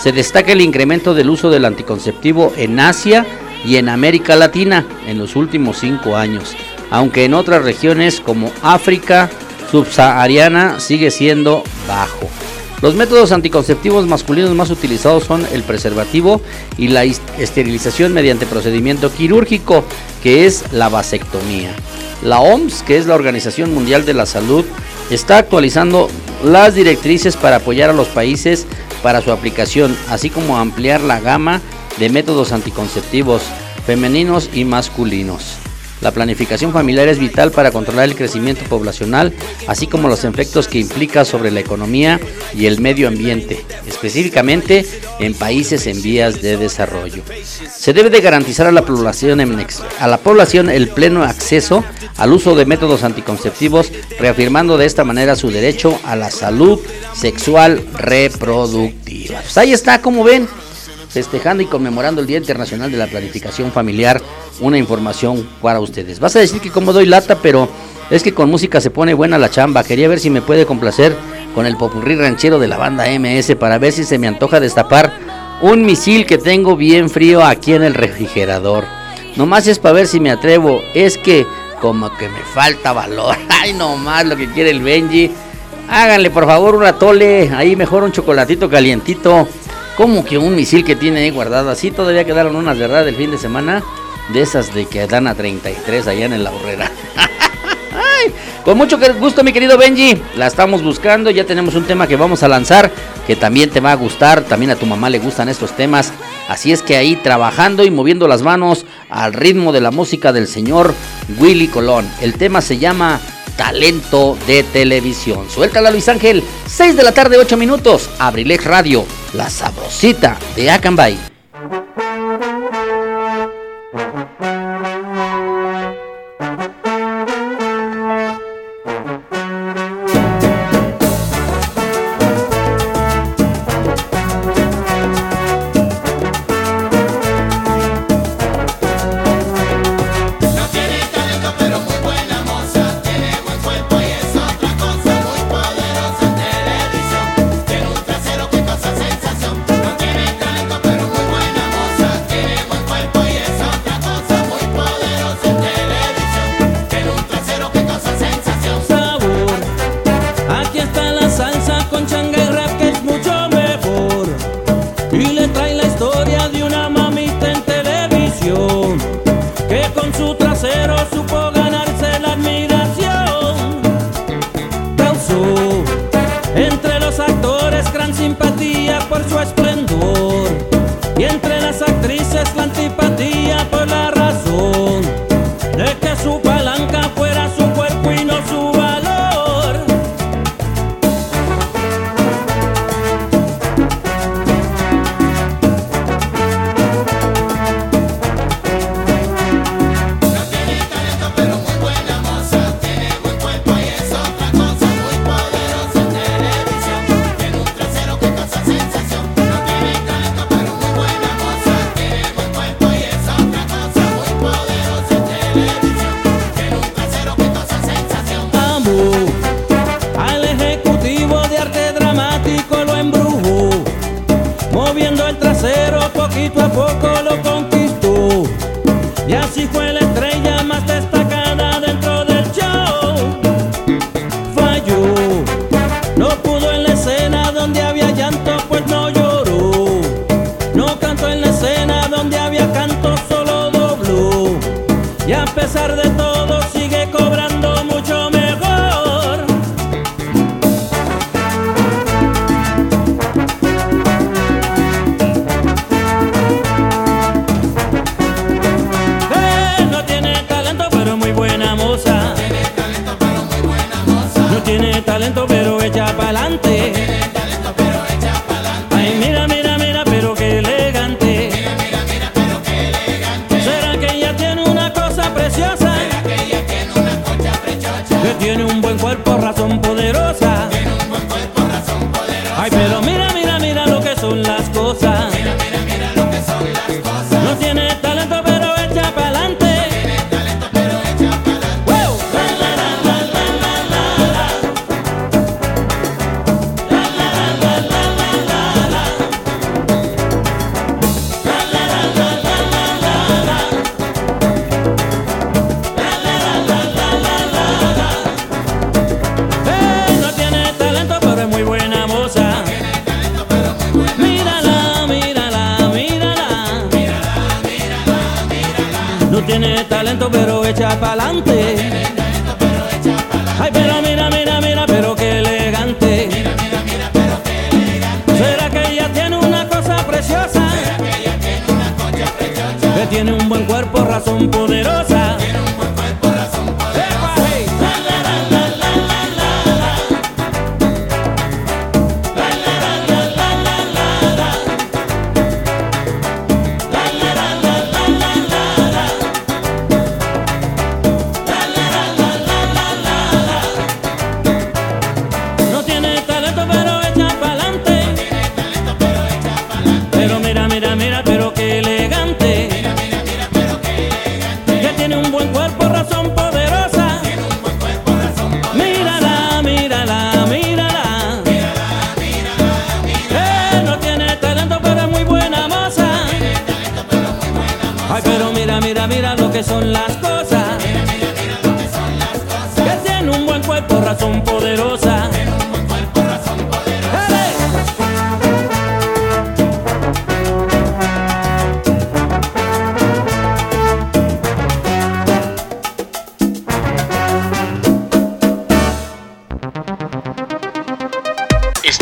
Se destaca el incremento del uso del anticonceptivo en Asia y en América Latina en los últimos cinco años, aunque en otras regiones como África subsahariana sigue siendo bajo. Los métodos anticonceptivos masculinos más utilizados son el preservativo y la esterilización mediante procedimiento quirúrgico, que es la vasectomía. La OMS, que es la Organización Mundial de la Salud, está actualizando las directrices para apoyar a los países para su aplicación, así como ampliar la gama de métodos anticonceptivos femeninos y masculinos. La planificación familiar es vital para controlar el crecimiento poblacional, así como los efectos que implica sobre la economía y el medio ambiente, específicamente en países en vías de desarrollo. Se debe de garantizar a la población, el pleno acceso al uso de métodos anticonceptivos, reafirmando de esta manera su derecho a la salud sexual reproductiva. Pues ahí está, como ven, festejando y conmemorando el Día Internacional de la Planificación Familiar, una información para ustedes. Vas a decir que como doy lata, pero es que con música se pone buena la chamba. Quería ver si me puede complacer con el popurrí ranchero de la banda MS para ver si se me antoja destapar un misil que tengo bien frío aquí en el refrigerador. Nomás es para ver si me atrevo. Es que como que me falta valor. Ay, nomás lo que quiere el Benji. Háganle por favor un atole, ahí mejor un chocolatito calientito. Como que un misil que tiene ahí guardado. Así todavía quedaron unas verdad del fin de semana. De esas de que dan a 33 allá en la horrera. Con mucho gusto, mi querido Benji. La estamos buscando. Ya tenemos un tema que vamos a lanzar. Que también te va a gustar. También a tu mamá le gustan estos temas. Así es que ahí trabajando y moviendo las manos al ritmo de la música del señor Willy Colón. El tema se llama Talento de Televisión. Suéltala, Luis Ángel. 6 de la tarde, 8 minutos. Abrilex Radio. La sabrosita de Acambay.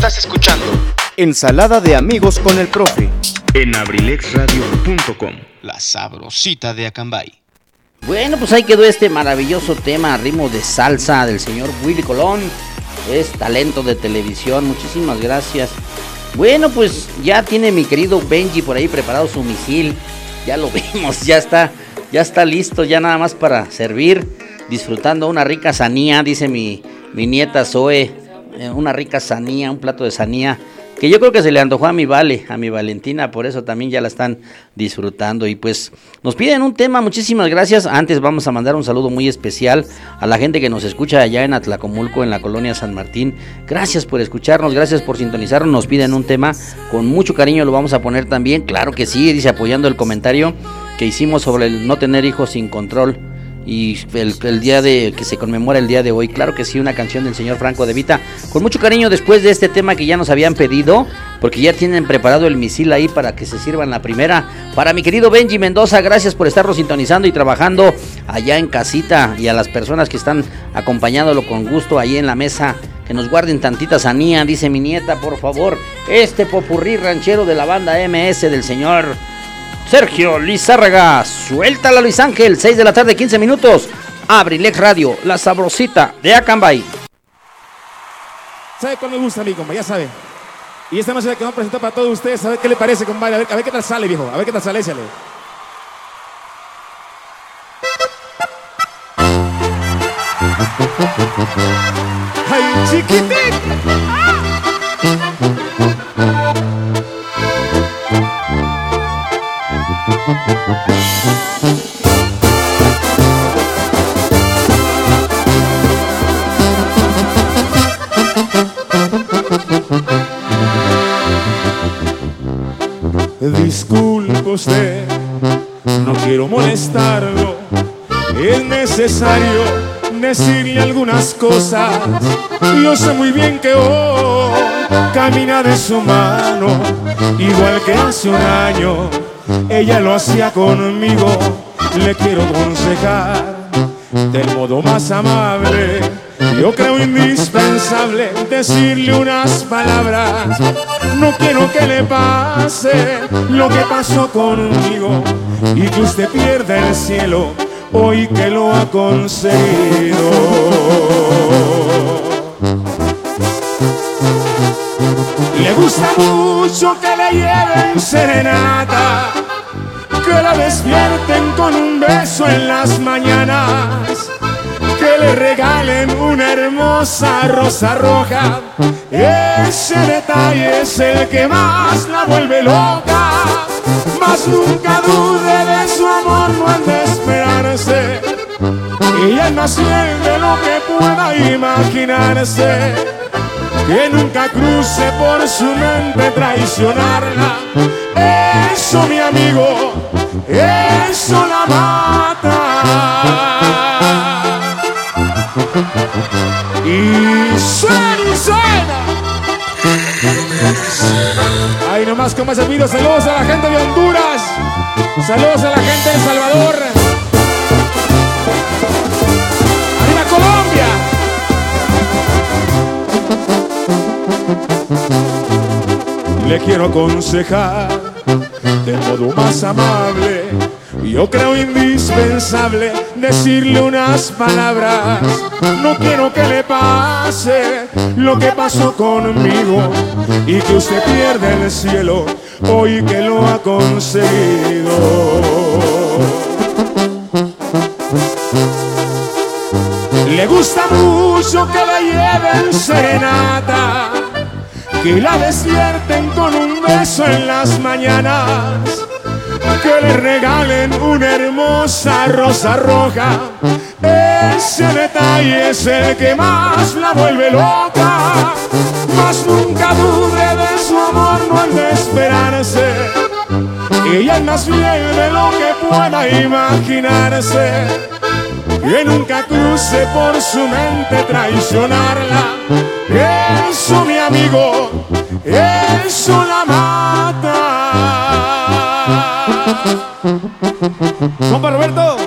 Estás escuchando Ensalada de amigos con el profe. en abrilexradio.com. La sabrosita de Acambay. Bueno, pues ahí quedó este maravilloso tema a ritmo de salsa del señor Willy Colón. Es talento de televisión, muchísimas gracias. Bueno, pues ya tiene mi querido Benji por ahí preparado su misil. Ya lo vimos, ya está, ya está listo, ya nada más para servir, disfrutando una rica sanía, dice mi, mi nieta Zoe. Eh, una rica sanía, un plato de sanía. Que yo creo que se le antojó a mi Vale, a mi Valentina, por eso también ya la están disfrutando. Y pues nos piden un tema, muchísimas gracias. Antes vamos a mandar un saludo muy especial a la gente que nos escucha allá en Atlacomulco, en la colonia San Martín. Gracias por escucharnos, gracias por sintonizarnos. Nos piden un tema, con mucho cariño lo vamos a poner también. Claro que sí, dice apoyando el comentario que hicimos sobre el no tener hijos sin control y el, día de que se conmemora el día de hoy. Claro que sí, una canción del señor Franco de Vita. Con mucho cariño después de este tema que ya nos habían pedido, porque ya tienen preparado el misil ahí para que se sirvan la primera. Para mi querido Benji Mendoza, gracias por estarnos sintonizando y trabajando allá en casita y a las personas que están acompañándolo con gusto ahí en la mesa. Que nos guarden tantita sanía, dice mi nieta, por favor. Este popurrí ranchero de la banda MS del señor Sergio Lizárraga, suéltala Luis Ángel, 6 de la tarde, 15 minutos. Abrilex Radio, la sabrosita de Acambay. ¿Sabe cuál me gusta a mí, compa? Ya sabe. Y esta noche la que vamos a presentar para todos ustedes, a ver qué le parece, compadre. A ver, a ver qué tal sale, viejo. A ver qué tal sale, échale. ¡Ay, chiquitín! Disculpe usted, no quiero molestarlo. Es necesario decirle algunas cosas. Yo sé muy bien que hoy camina de su mano, igual que hace un año. Ella lo hacía conmigo. Le quiero aconsejar del modo más amable. Yo creo indispensable decirle unas palabras. No quiero que le pase lo que pasó conmigo y que usted pierda el cielo hoy que lo ha conseguido. Le gusta mucho que le lleven serenata, que la despierten con un beso en las mañanas, que le regalen una hermosa rosa roja. Ese detalle es el que más la vuelve loca. Mas nunca dude de su amor, no han esperarse. Ella es más de lo que pueda imaginarse. Que nunca cruce por su mente traicionarla. Eso, mi amigo, eso la mata. Y suena y suena. Ahí nomás como ese video, saludos a la gente de Honduras, saludos a la gente de El Salvador. Le quiero aconsejar de modo más amable. Yo creo indispensable decirle unas palabras. No quiero que le pase lo que pasó conmigo y que usted pierda el cielo hoy que lo ha conseguido. Le gusta mucho que la lleven serenata, que la despierten con un beso en las mañanas, que le regalen una hermosa rosa roja. Ese detalle es el que más la vuelve loca, mas nunca dude de su amor, no han de esperarse. Ella es más fiel de lo que pueda imaginarse que nunca cruce por su mente traicionarla. Eso, mi amigo, eso la mata. Compa Roberto,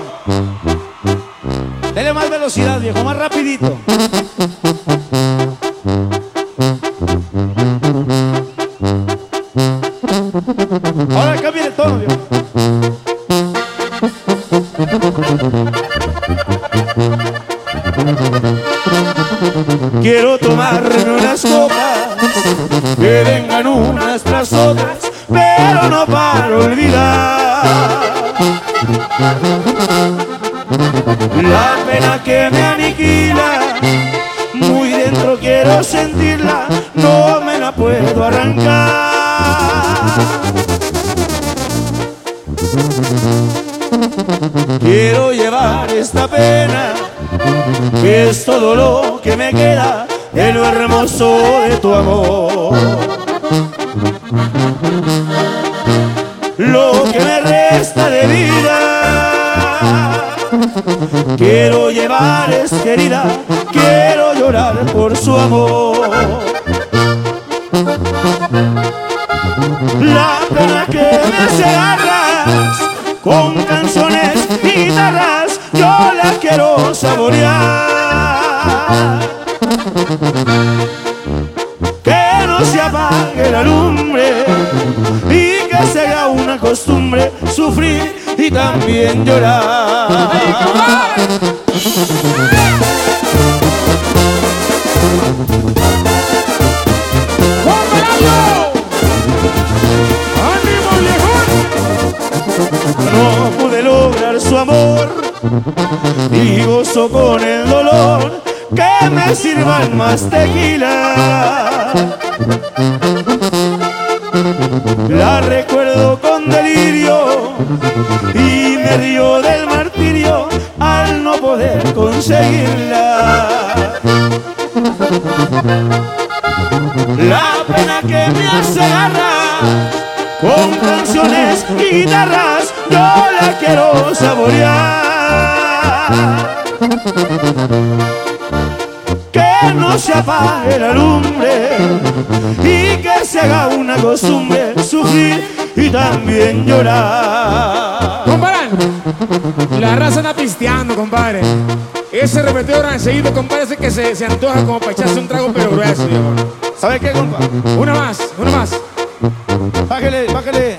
dele más velocidad, viejo, más rapidito. Es todo lo que me queda de lo hermoso de tu amor. No pude lograr su amor y gozo con el dolor que me sirvan más tequila. Poder conseguirla. La pena que me hace garras con canciones guitarras yo la quiero saborear. Que no se apague la lumbre y que se haga una costumbre sufrir y también llorar. Compadre, la raza anda pisteando, compadre. Ese repetidor enseguida, compadre, ese que se, se antoja como para echarse un trago pero grueso, viejo. ¿Sabe qué, compa? Una más, una más. Bájale, bájale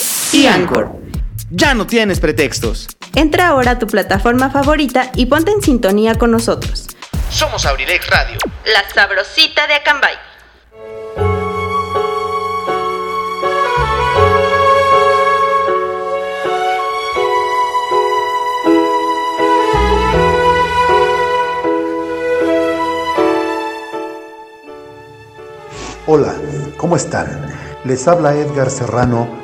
y Anchor. Ya no tienes pretextos. Entra ahora a tu plataforma favorita y ponte en sintonía con nosotros. Somos Abrilex Radio. La sabrosita de Acambay. Hola, ¿cómo están? Les habla Edgar Serrano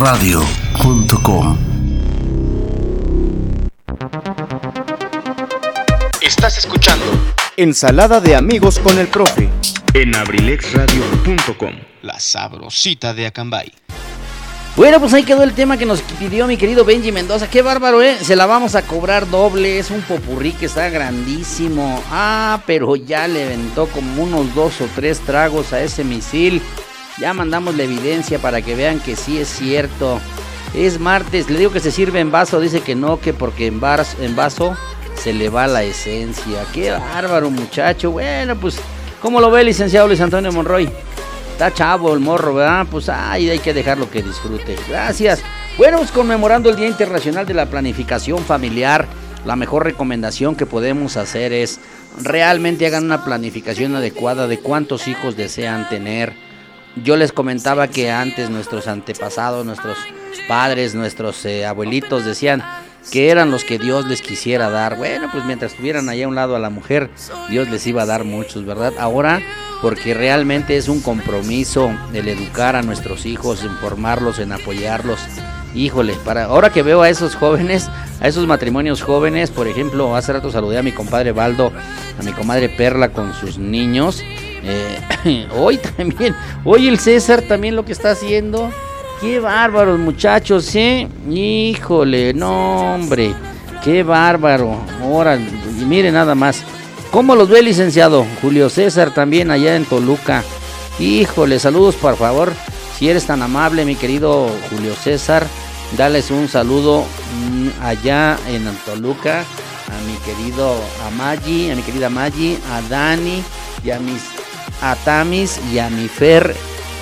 abrilexradio.com Estás escuchando Ensalada de amigos con el profe. en abrilexradio.com La sabrosita de Acambay. Bueno, pues ahí quedó el tema que nos pidió mi querido Benji Mendoza. Qué bárbaro, ¿eh? Se la vamos a cobrar doble. Es un popurrí que está grandísimo. Ah, pero ya le aventó como unos dos o tres tragos a ese misil. Ya mandamos la evidencia para que vean que sí es cierto. Es martes, le digo que se sirve en vaso. Dice que no, que porque en, vas- en vaso se le va la esencia. Qué bárbaro, muchacho. Bueno, pues, ¿cómo lo ve, licenciado Luis Antonio Monroy? Está chavo el morro, ¿verdad? Pues ay, hay que dejarlo que disfrute. Gracias. Bueno, pues conmemorando el Día Internacional de la Planificación Familiar, la mejor recomendación que podemos hacer es realmente hagan una planificación adecuada de cuántos hijos desean tener. Yo les comentaba que antes nuestros antepasados, nuestros padres, nuestros eh, abuelitos decían que eran los que Dios les quisiera dar. Bueno, pues mientras tuvieran allá a un lado a la mujer, Dios les iba a dar muchos, ¿verdad? Ahora, porque realmente es un compromiso el educar a nuestros hijos, en formarlos, en apoyarlos Híjole, para ahora que veo a esos jóvenes, a esos matrimonios jóvenes, por ejemplo, hace rato saludé a mi compadre Baldo, a mi comadre Perla con sus niños. Eh, hoy también, hoy el César también lo que está haciendo. Qué bárbaros, muchachos, ¿eh? Híjole, no, hombre. Qué bárbaro. Ahora, mire nada más. ¿Cómo los ve, licenciado? Julio César también allá en Toluca. Híjole, saludos por favor. Si eres tan amable, mi querido Julio César, dales un saludo mm, allá en Toluca a mi querido Amagi, a mi querida Maggi, a Dani y a mis a Tamis y a mi Fer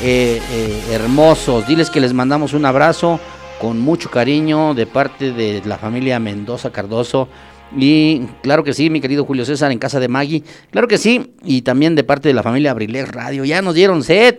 eh, eh, hermosos. Diles que les mandamos un abrazo con mucho cariño de parte de la familia Mendoza Cardoso. Y claro que sí, mi querido Julio César, en casa de Maggie. Claro que sí. Y también de parte de la familia Abrilex Radio. Ya nos dieron sed.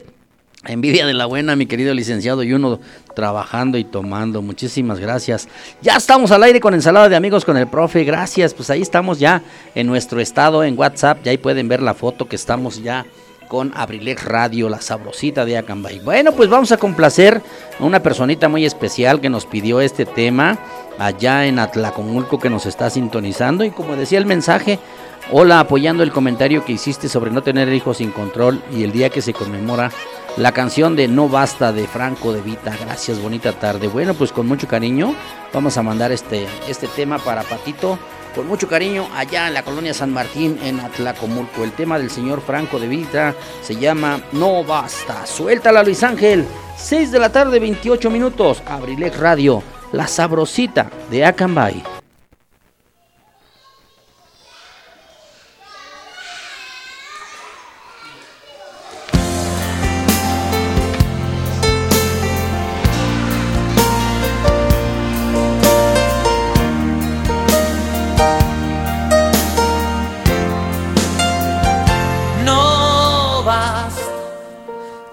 Envidia de la buena, mi querido licenciado, y uno trabajando y tomando. Muchísimas gracias. Ya estamos al aire con ensalada de amigos con el profe. Gracias. Pues ahí estamos ya en nuestro estado en WhatsApp. Ya ahí pueden ver la foto que estamos ya con Abrilex Radio, la sabrosita de Acambay. Bueno, pues vamos a complacer a una personita muy especial que nos pidió este tema allá en Atlacomulco que nos está sintonizando. Y como decía el mensaje, hola, apoyando el comentario que hiciste sobre no tener hijos sin control y el día que se conmemora la canción de No Basta de Franco de Vita. Gracias, bonita tarde. Bueno, pues con mucho cariño vamos a mandar este, este tema para Patito. Con mucho cariño allá en la colonia San Martín en Atlacomulco. El tema del señor Franco de Vita se llama No Basta. Suéltala Luis Ángel. 6 de la tarde, 28 minutos. Abrilex Radio, la sabrosita de Acambay.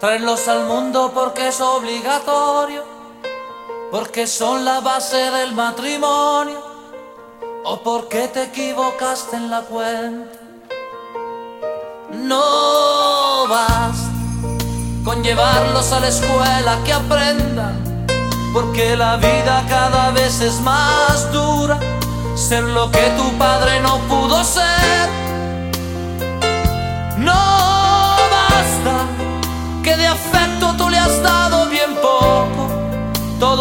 Traerlos al mundo porque es obligatorio, porque son la base del matrimonio o porque te equivocaste en la cuenta. No basta con llevarlos a la escuela que aprendan, porque la vida cada vez es más dura, ser lo que tu padre no pudo ser. No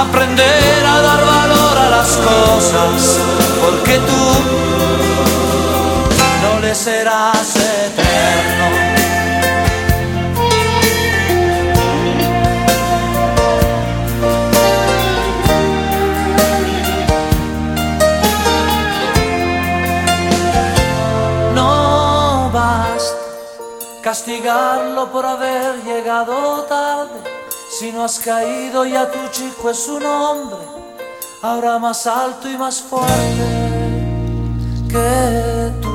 Aprender a dar valor a las cosas. Porque tú no le serás eterno. Castigarlo por haber llegado tarde. Si no has caído ya tu chico es un hombre, ahora más alto y más fuerte que tú.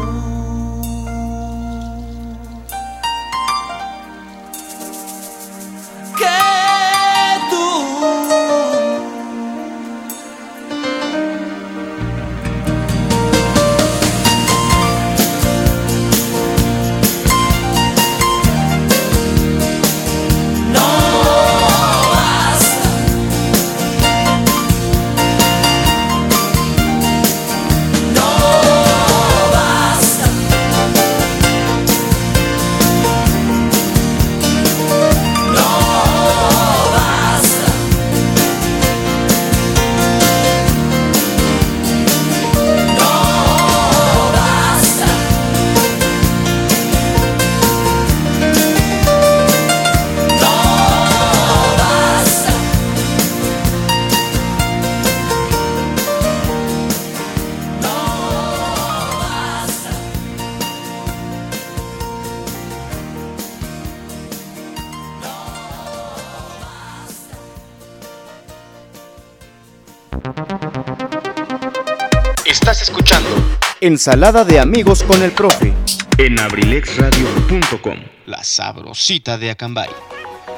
Ensalada de amigos con el profe. en abrilexradio.com. La sabrosita de Acambay.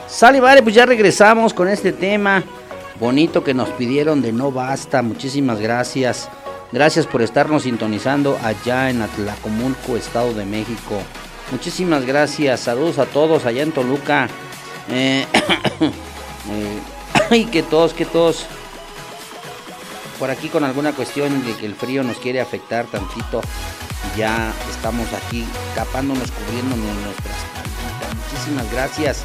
Sale, vale, pues ya regresamos con este tema bonito que nos pidieron de No Basta. Muchísimas gracias. Gracias por estarnos sintonizando allá en Atlacomulco, Estado de México. Muchísimas gracias. Saludos a todos allá en Toluca. Eh, eh, ay, que todos, que todos. Por aquí con alguna cuestión de que el frío nos quiere afectar tantito. Ya estamos aquí tapándonos, cubriéndonos nuestras espalditas. Muchísimas gracias.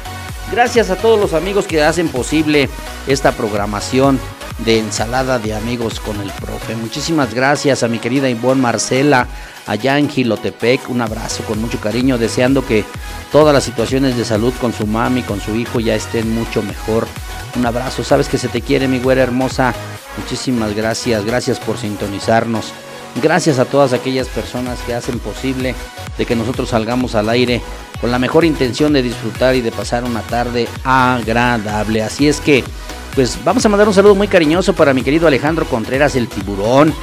Gracias a todos los amigos que hacen posible esta programación de ensalada de amigos con el profe. Muchísimas gracias a mi querida Ivonne Marcela allá en Gilotepec. Un abrazo con mucho cariño, deseando que todas las situaciones de salud con su mami, con su hijo ya estén mucho mejor. Un abrazo, sabes que se te quiere mi güera hermosa. Muchísimas gracias, gracias por sintonizarnos. Gracias a todas aquellas personas que hacen posible de que nosotros salgamos al aire con la mejor intención de disfrutar y de pasar una tarde agradable. Así es que, pues vamos a mandar un saludo muy cariñoso para mi querido Alejandro Contreras, el tiburón,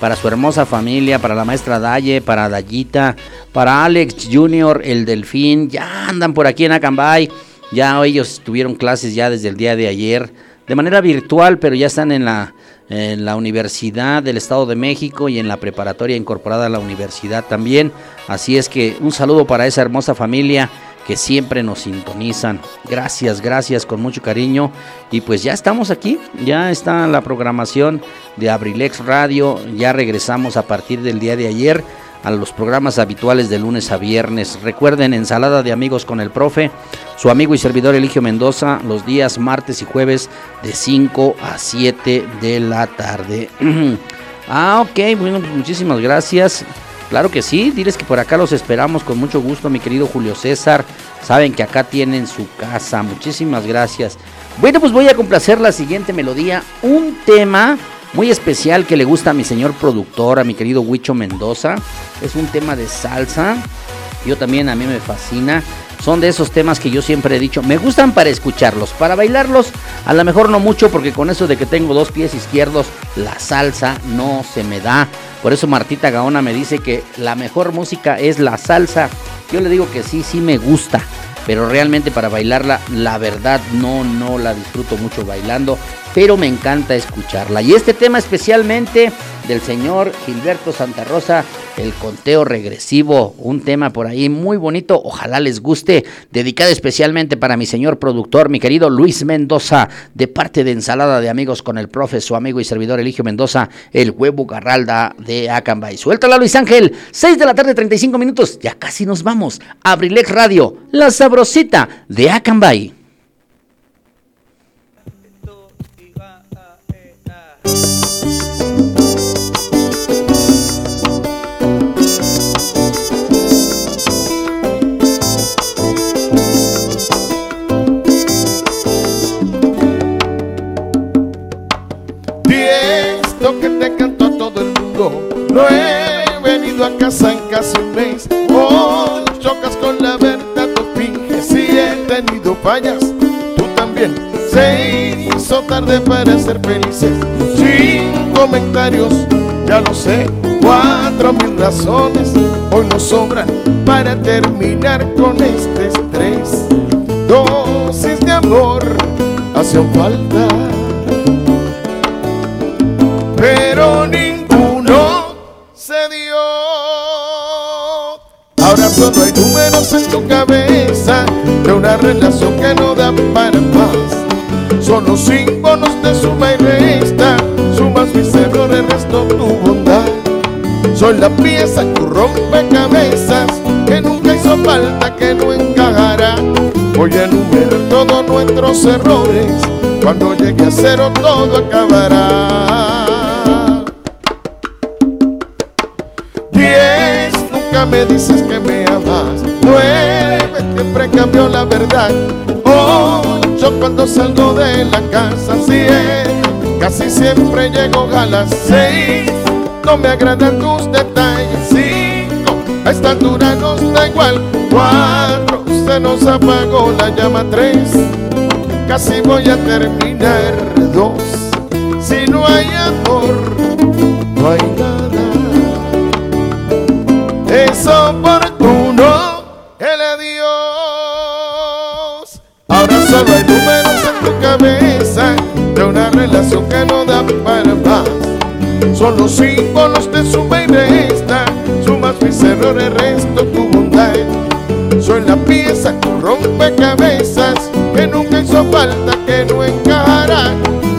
para su hermosa familia, para la maestra Daye, para Dayita, para Alex Junior, el delfín, ya andan por aquí en Acambay. Ya ellos tuvieron clases ya desde el día de ayer, de manera virtual, pero ya están en la, en la Universidad del Estado de México y en la preparatoria incorporada a la universidad también. Así es que un saludo para esa hermosa familia que siempre nos sintonizan. Gracias, gracias, con mucho cariño. Y pues ya estamos aquí, ya está la programación de Abrilex Radio. Ya regresamos a partir del día de ayer a los programas habituales de lunes a viernes. Recuerden, ensalada de amigos con el profe, su amigo y servidor Eligio Mendoza, los días martes y jueves de 5 a 7 de la tarde. ah, ok, bueno, pues muchísimas gracias. Claro que sí, diles que por acá los esperamos con mucho gusto, mi querido Julio César. Saben que acá tienen su casa. Muchísimas gracias. Bueno, pues voy a complacer la siguiente melodía. Un tema muy especial que le gusta a mi señor productor, a mi querido Huicho Mendoza. Es un tema de salsa. Yo también a mí me fascina. Son de esos temas que yo siempre he dicho, me gustan para escucharlos, para bailarlos, a lo mejor no mucho porque con eso de que tengo dos pies izquierdos, la salsa no se me da. Por eso Martita Gaona me dice que la mejor música es la salsa. Yo le digo que sí, sí me gusta, pero realmente para bailarla, la verdad no, no la disfruto mucho bailando, pero me encanta escucharla. Y este tema especialmente del señor Gilberto Santa Rosa, el conteo regresivo, un tema por ahí muy bonito, ojalá les guste, dedicado especialmente para mi señor productor, mi querido Luis Mendoza, de parte de Ensalada de Amigos con el profe, su amigo y servidor Eligio Mendoza, el huevo garralda de Acambay. Suéltala Luis Ángel, 6 de la tarde, 35 minutos, ya casi nos vamos. Abrilex Radio, la sabrosita de Acambay. Tarde para ser felices. Sin comentarios, ya lo sé. Cuatro mil razones hoy nos sobran para terminar con este estrés. Dosis de amor hacían falta, pero ninguno se dio. Ahora solo hay números en tu cabeza de una relación Soy la pieza que rompe cabezas, que nunca hizo falta, que no encajará. Voy a enumerar todos nuestros errores, cuando llegue a cero todo acabará. Diez, nunca me dices que me amas. Nueve, siempre cambió la verdad. Ocho, cuando salgo de la casa. Siete, casi siempre llego a las seis. No me agradan tus detalles. Cinco, a esta altura nos da igual. Cuatro, se nos apagó la llama. Tres, casi voy a terminar. Dos, si no hay amor, no hay nada es oportuno el adiós. Ahora solo hay números en tu cabeza de una relación que Son los símbolos de suma y resta, sumas mis errores, resto tu bondad. Soy la pieza que rompe cabezas, que nunca hizo falta, que no encajará.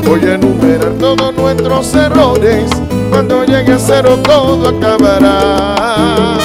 Voy a enumerar todos nuestros errores, cuando llegue a cero todo acabará.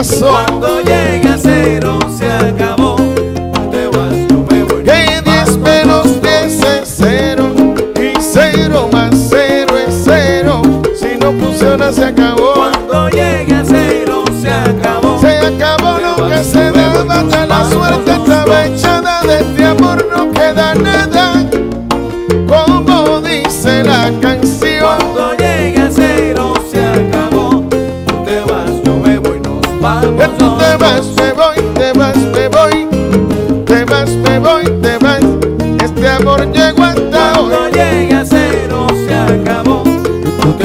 Pasó? Cuando llegue a cero se acabó. Te vas, yo me voy. Que 10 menos 10 es cero y cero más cero es cero. Si no funciona, se acabó. Cuando llegue a cero se acabó. Se acabó lo que se ya la suerte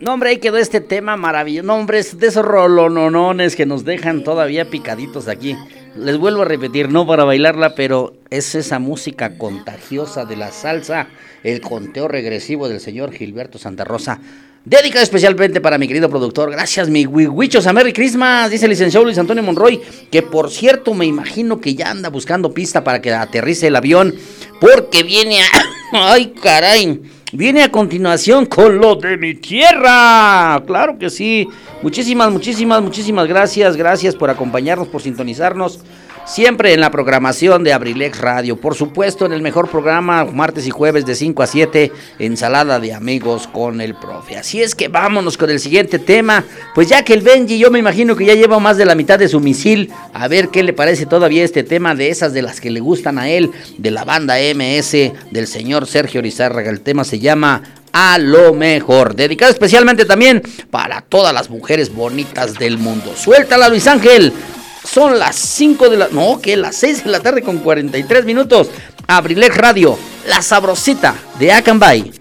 No, hombre, ahí quedó este tema maravilloso. No, hombre, es de esos rolononones que nos dejan todavía picaditos aquí. Les vuelvo a repetir, no para bailarla, pero es esa música contagiosa de la salsa, el conteo regresivo del señor Gilberto Santa Rosa. Dedicado especialmente para mi querido productor. Gracias, mi huichos. A Merry Christmas, dice el licenciado Luis Antonio Monroy. Que por cierto, me imagino que ya anda buscando pista para que aterrice el avión. Porque viene a. ¡Ay, caray! Viene a continuación con lo de mi tierra. Claro que sí. Muchísimas, muchísimas, muchísimas gracias. Gracias por acompañarnos, por sintonizarnos. Siempre en la programación de Abrilex Radio. Por supuesto, en el mejor programa, martes y jueves de 5 a 7, ensalada de amigos con el profe. Así es que vámonos con el siguiente tema. Pues ya que el Benji, yo me imagino que ya lleva más de la mitad de su misil. A ver qué le parece todavía este tema de esas de las que le gustan a él, de la banda MS, del señor Sergio Rizárraga. El tema se llama a lo mejor. Dedicado especialmente también para todas las mujeres bonitas del mundo. Suéltala, Luis Ángel. Son las 5 de la... No, que las 6 de la tarde con 43 minutos. Abrilex Radio, la sabrosita de Acambay.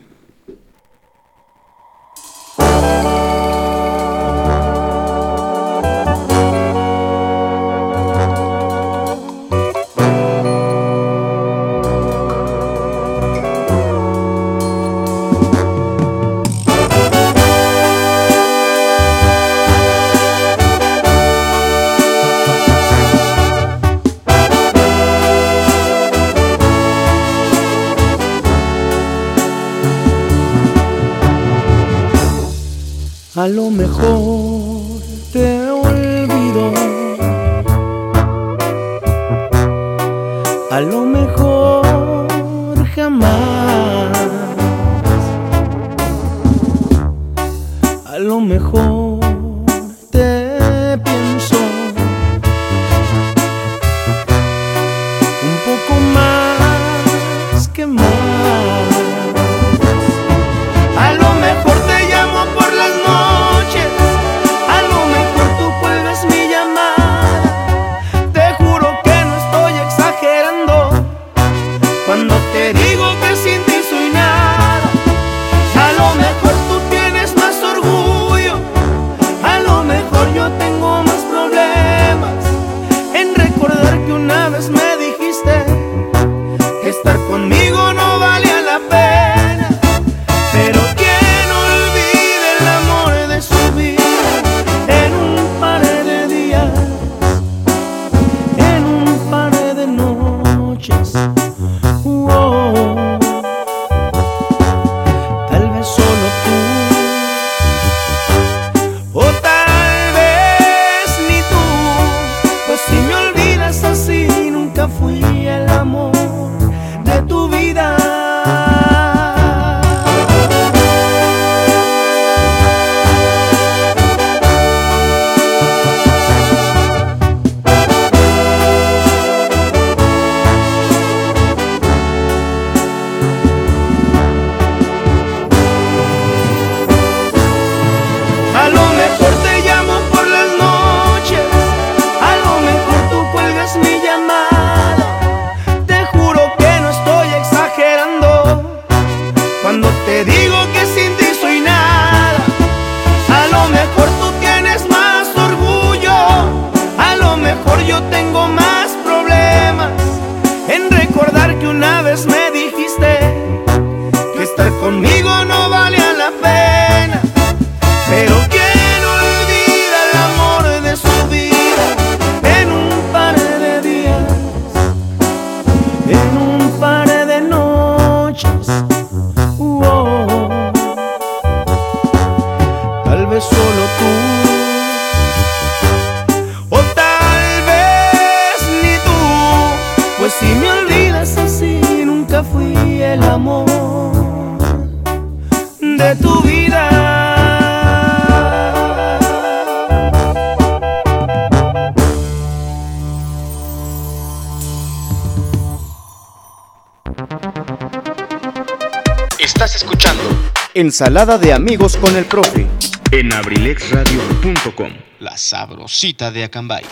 Ensalada de amigos con el profe. en abrilexradio.com, la sabrosita de Acambay.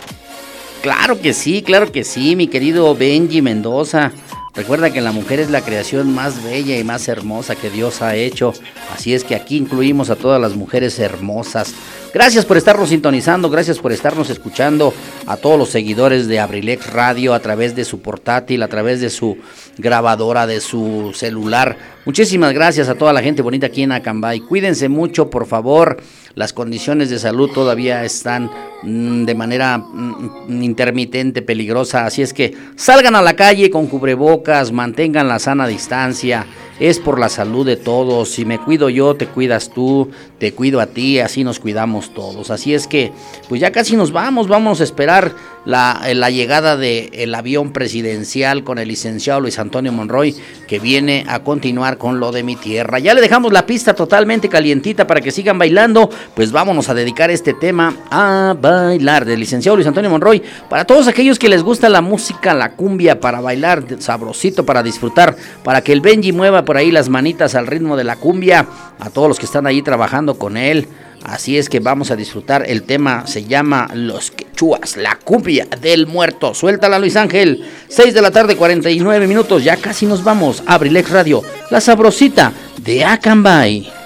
Claro que sí, claro que sí, mi querido Benji Mendoza. Recuerda que la mujer es la creación más bella y más hermosa que Dios ha hecho. Así es que aquí incluimos a todas las mujeres hermosas. Gracias por estarnos sintonizando, gracias por estarnos escuchando a todos los seguidores de Abrilex Radio a través de su portátil, a través de su grabadora, de su celular. Muchísimas gracias a toda la gente bonita aquí en Acambay. Cuídense mucho, por favor. Las condiciones de salud todavía están mm, de manera mm, intermitente, peligrosa. Así es que salgan a la calle con cubrebocas, mantengan la sana distancia. Es por la salud de todos. Si me cuido yo, te cuidas tú, te cuido a ti, así nos cuidamos todos. Así es que, pues ya casi nos vamos, vamos a esperar la, la llegada del avión presidencial con el licenciado Luis Antonio Monroy, que viene a continuar con lo de mi tierra. Ya le dejamos la pista totalmente calientita para que sigan bailando, pues vámonos a dedicar este tema a bailar del licenciado Luis Antonio Monroy. Para todos aquellos que les gusta la música, la cumbia, para bailar sabrosito, para disfrutar, para que el Benji mueva por ahí las manitas al ritmo de la cumbia, a todos los que están ahí trabajando con él. Así es que vamos a disfrutar. El tema se llama Los Quechuas, la cumbia del muerto. Suéltala, Luis Ángel. 6 de la tarde, 49 minutos. Ya casi nos vamos. Abrilex Radio, la sabrosita de Acambay.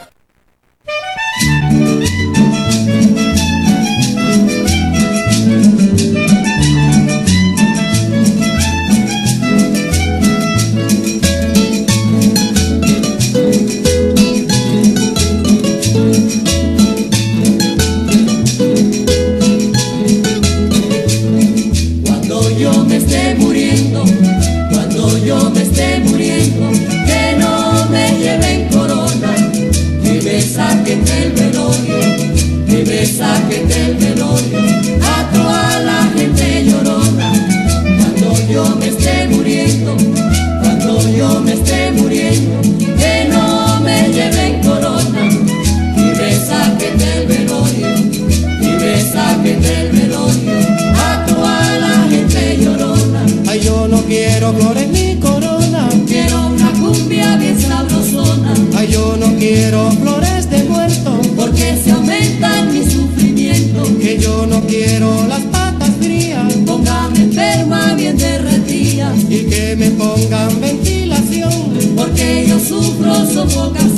Flores de muerto. porque se aumentan mi sufrimiento. Que yo no quiero las patas frías. Póngame enferma bien derretida, Y que me pongan ventilación. porque yo sufro sofocación.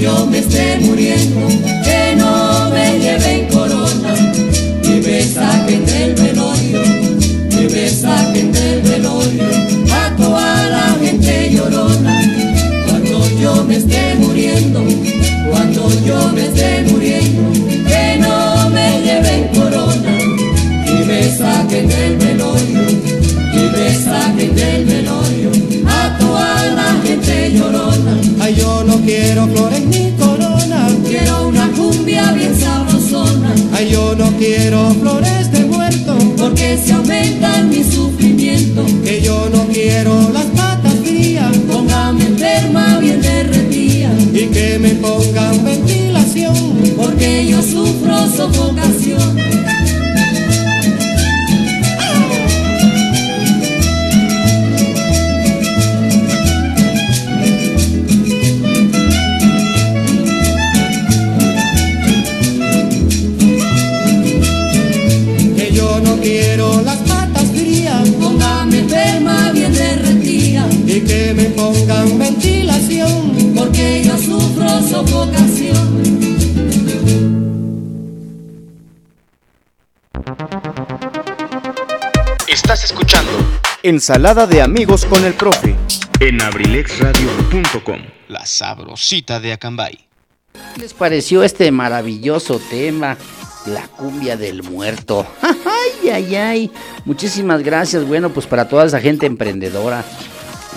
Yo me esté muriendo, que no me lleven corona, que me saquen del velorio, que me saquen del velorio, a toda la gente llorona. Cuando yo me esté muriendo, cuando yo me esté muriendo, que no me lleven corona, que me saquen del velorio, que me saquen del velorio, la gente llorona. Ay, yo no quiero flores ni corona. Quiero una cumbia bien sabrosona, Ay, yo no quiero flores de muerto. porque se aumentan mi sufrimiento. Que yo no quiero las patas frías. Póngame enferma bien derretida, Y que me pongan ventilación. porque yo sufro sofocación. Estás escuchando Ensalada de amigos con el profe. en abrilexradio.com. La sabrosita de Acambay. ¿Qué les pareció este maravilloso tema? La cumbia del muerto. Ay, ay, ay. Muchísimas gracias. Bueno, pues para toda esa gente emprendedora.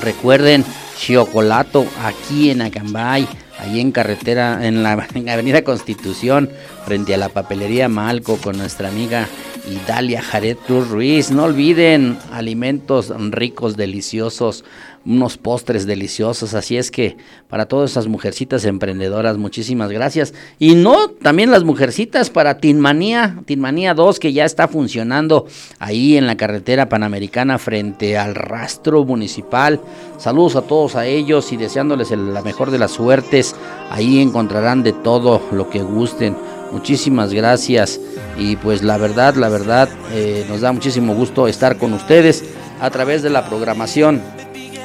Recuerden, Chiocolato aquí en Acambay, ahí en carretera, en la en Avenida Constitución, frente a la papelería Malco, con nuestra amiga y Dalia Jared Cruz Ruiz. No olviden alimentos ricos, deliciosos, unos postres deliciosos. Así es que para todas esas mujercitas emprendedoras, muchísimas gracias. Y no, también las mujercitas para Tinmanía, Tinmanía 2, que ya está funcionando ahí en la carretera panamericana frente al rastro municipal. Saludos a todos a ellos y deseándoles la mejor de las suertes. Ahí encontrarán de todo lo que gusten. Muchísimas gracias. Y pues la verdad, la verdad, eh, nos da muchísimo gusto estar con ustedes a través de la programación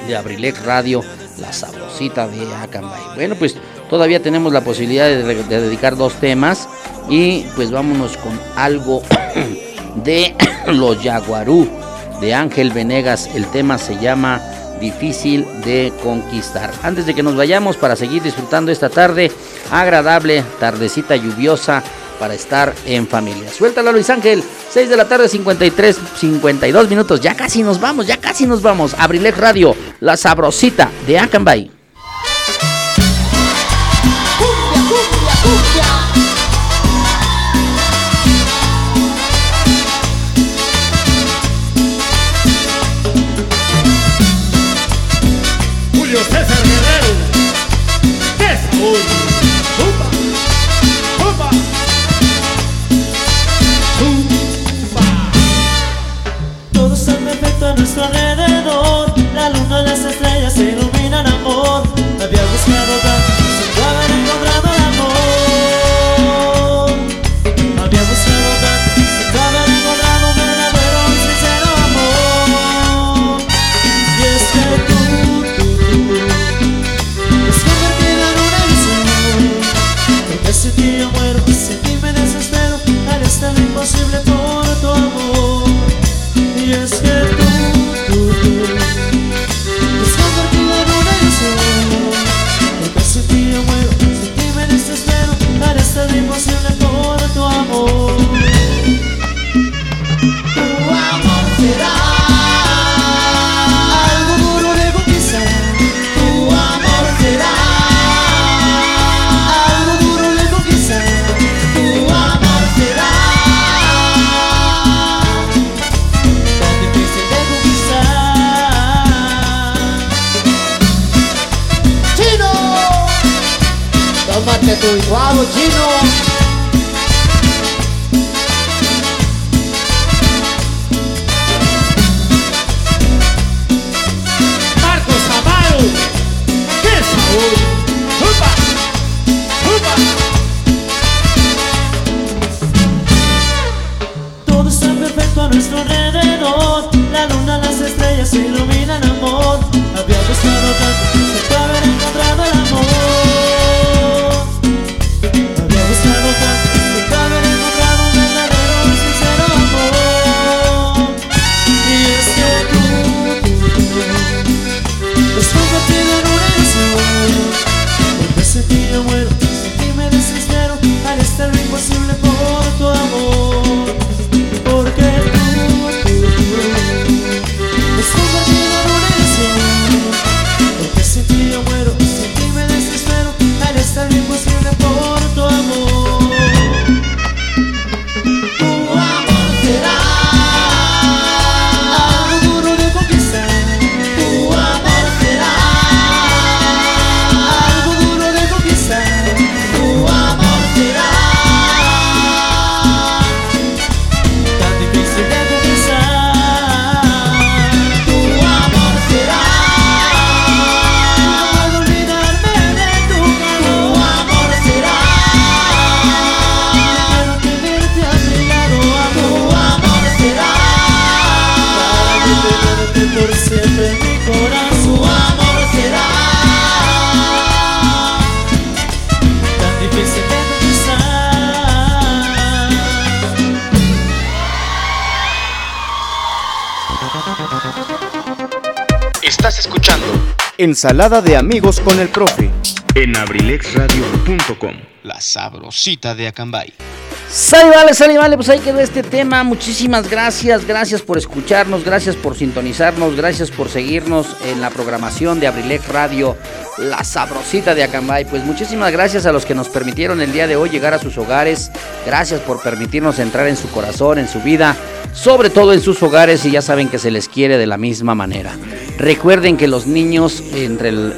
de Abrilex Radio, la sabrosita de Acambay. Bueno, pues todavía tenemos la posibilidad de, de dedicar dos temas y pues vámonos con algo de los Yaguarú de Ángel Venegas. El tema se llama Difícil de conquistar. Antes de que nos vayamos para seguir disfrutando esta tarde agradable, tardecita lluviosa para estar en familia. Suéltala Luis Ángel, 6 de la tarde 53 52 minutos. Ya casi nos vamos, ya casi nos vamos. Abrilex Radio, la sabrosita de Acambay. Ensalada de amigos con el profe. en abrilexradio.com. La sabrosita de Acambay. Sale, vale, sale, vale, pues ahí quedó este tema. Muchísimas gracias, gracias por escucharnos, gracias por sintonizarnos, gracias por seguirnos en la programación de Abrilec Radio, la sabrosita de Acambay. Pues muchísimas gracias a los que nos permitieron el día de hoy llegar a sus hogares. Gracias por permitirnos entrar en su corazón, en su vida, sobre todo en sus hogares y ya saben que se les quiere de la misma manera. Recuerden que los niños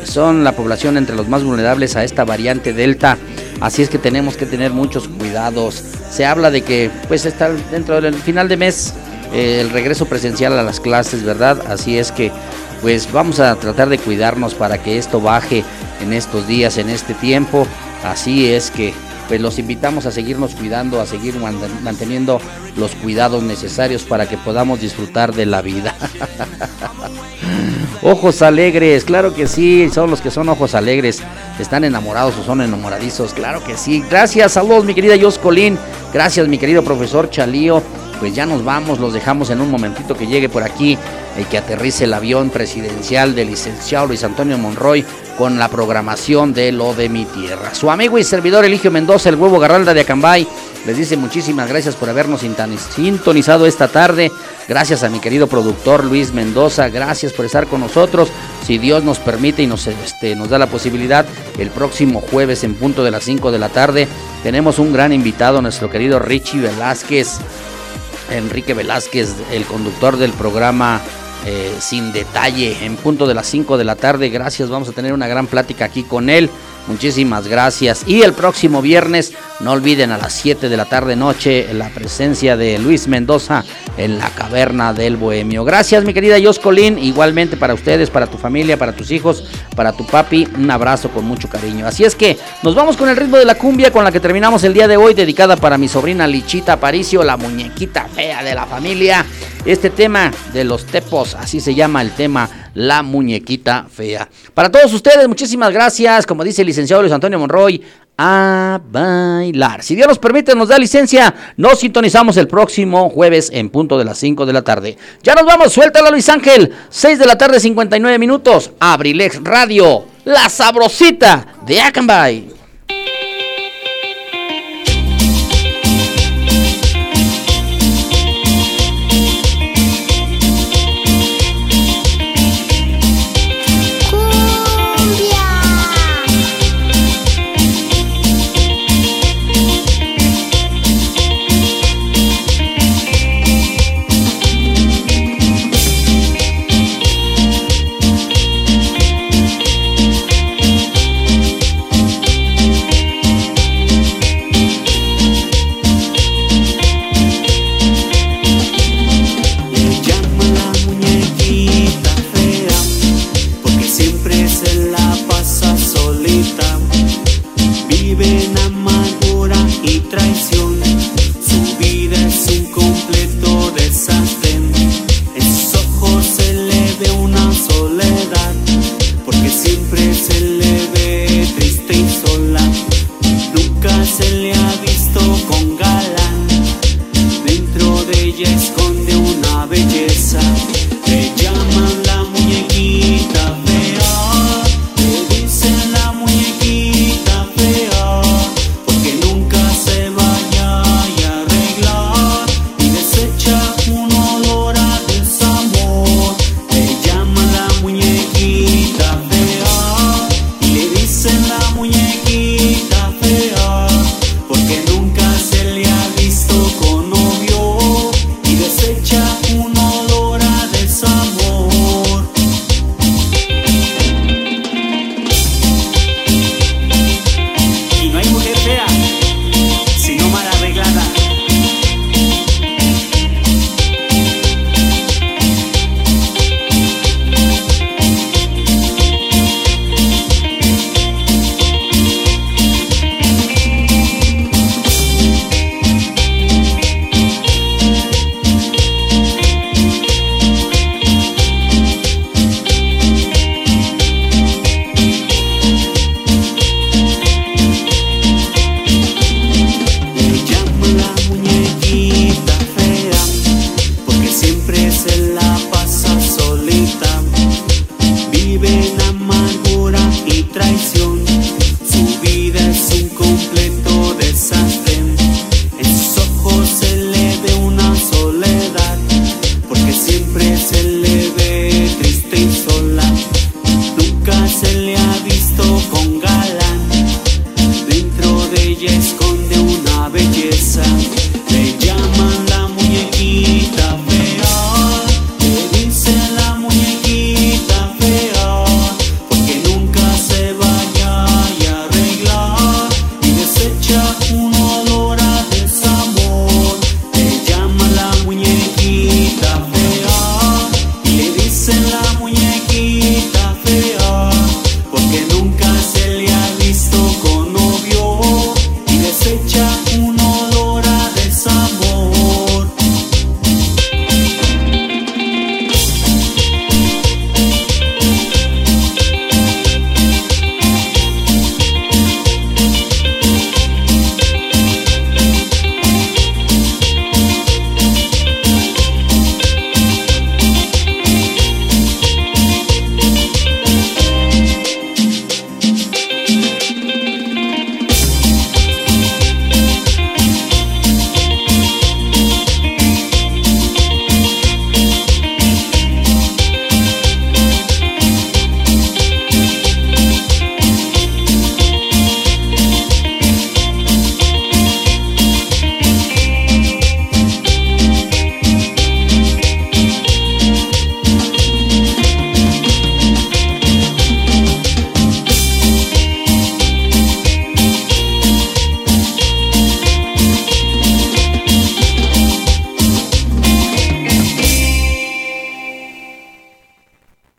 son la población entre los más vulnerables a esta variante Delta. Así es que tenemos que tener muchos cuidados. Se habla de que pues está dentro del final de mes eh, el regreso presencial a las clases, ¿verdad? Así es que pues vamos a tratar de cuidarnos para que esto baje en estos días, en este tiempo. Así es que pues los invitamos a seguirnos cuidando, a seguir man- manteniendo los cuidados necesarios para que podamos disfrutar de la vida. Ojos alegres, claro que sí, son los que son ojos alegres. ¿Están enamorados o son enamoradizos? Claro que sí. Gracias, saludos mi querida Jos Colín. Gracias mi querido profesor Chalío. Pues ya nos vamos, los dejamos en un momentito que llegue por aquí y que aterrice el avión presidencial del licenciado Luis Antonio Monroy con la programación de Lo de mi tierra. Su amigo y servidor Eligio Mendoza, el huevo Garralda de Acambay, les dice muchísimas gracias por habernos sintonizado esta tarde. Gracias a mi querido productor Luis Mendoza, gracias por estar con nosotros. Si Dios nos permite y nos, este, nos da la posibilidad, el próximo jueves en punto de las 5 de la tarde tenemos un gran invitado, nuestro querido Richie Velázquez. Enrique Velázquez, el conductor del programa eh, Sin Detalle, en punto de las 5 de la tarde. Gracias, vamos a tener una gran plática aquí con él. Muchísimas gracias. Y el próximo viernes, no olviden a las 7 de la tarde noche la presencia de Luis Mendoza en la caverna del Bohemio. Gracias, mi querida Jos Colín. Igualmente para ustedes, para tu familia, para tus hijos, para tu papi. Un abrazo con mucho cariño. Así es que nos vamos con el ritmo de la cumbia con la que terminamos el día de hoy, dedicada para mi sobrina Lichita Aparicio, la muñequita fea de la familia. Este tema de los tepos, así se llama el tema, la muñequita fea. Para todos ustedes, muchísimas gracias. Como dice licenciado Luis Antonio Monroy, a bailar. Si Dios nos permite, nos da licencia, nos sintonizamos el próximo jueves en punto de las 5 de la tarde. Ya nos vamos, suéltala Luis Ángel, 6 de la tarde, 59 minutos, Abrilex Radio, la sabrosita de Acambay.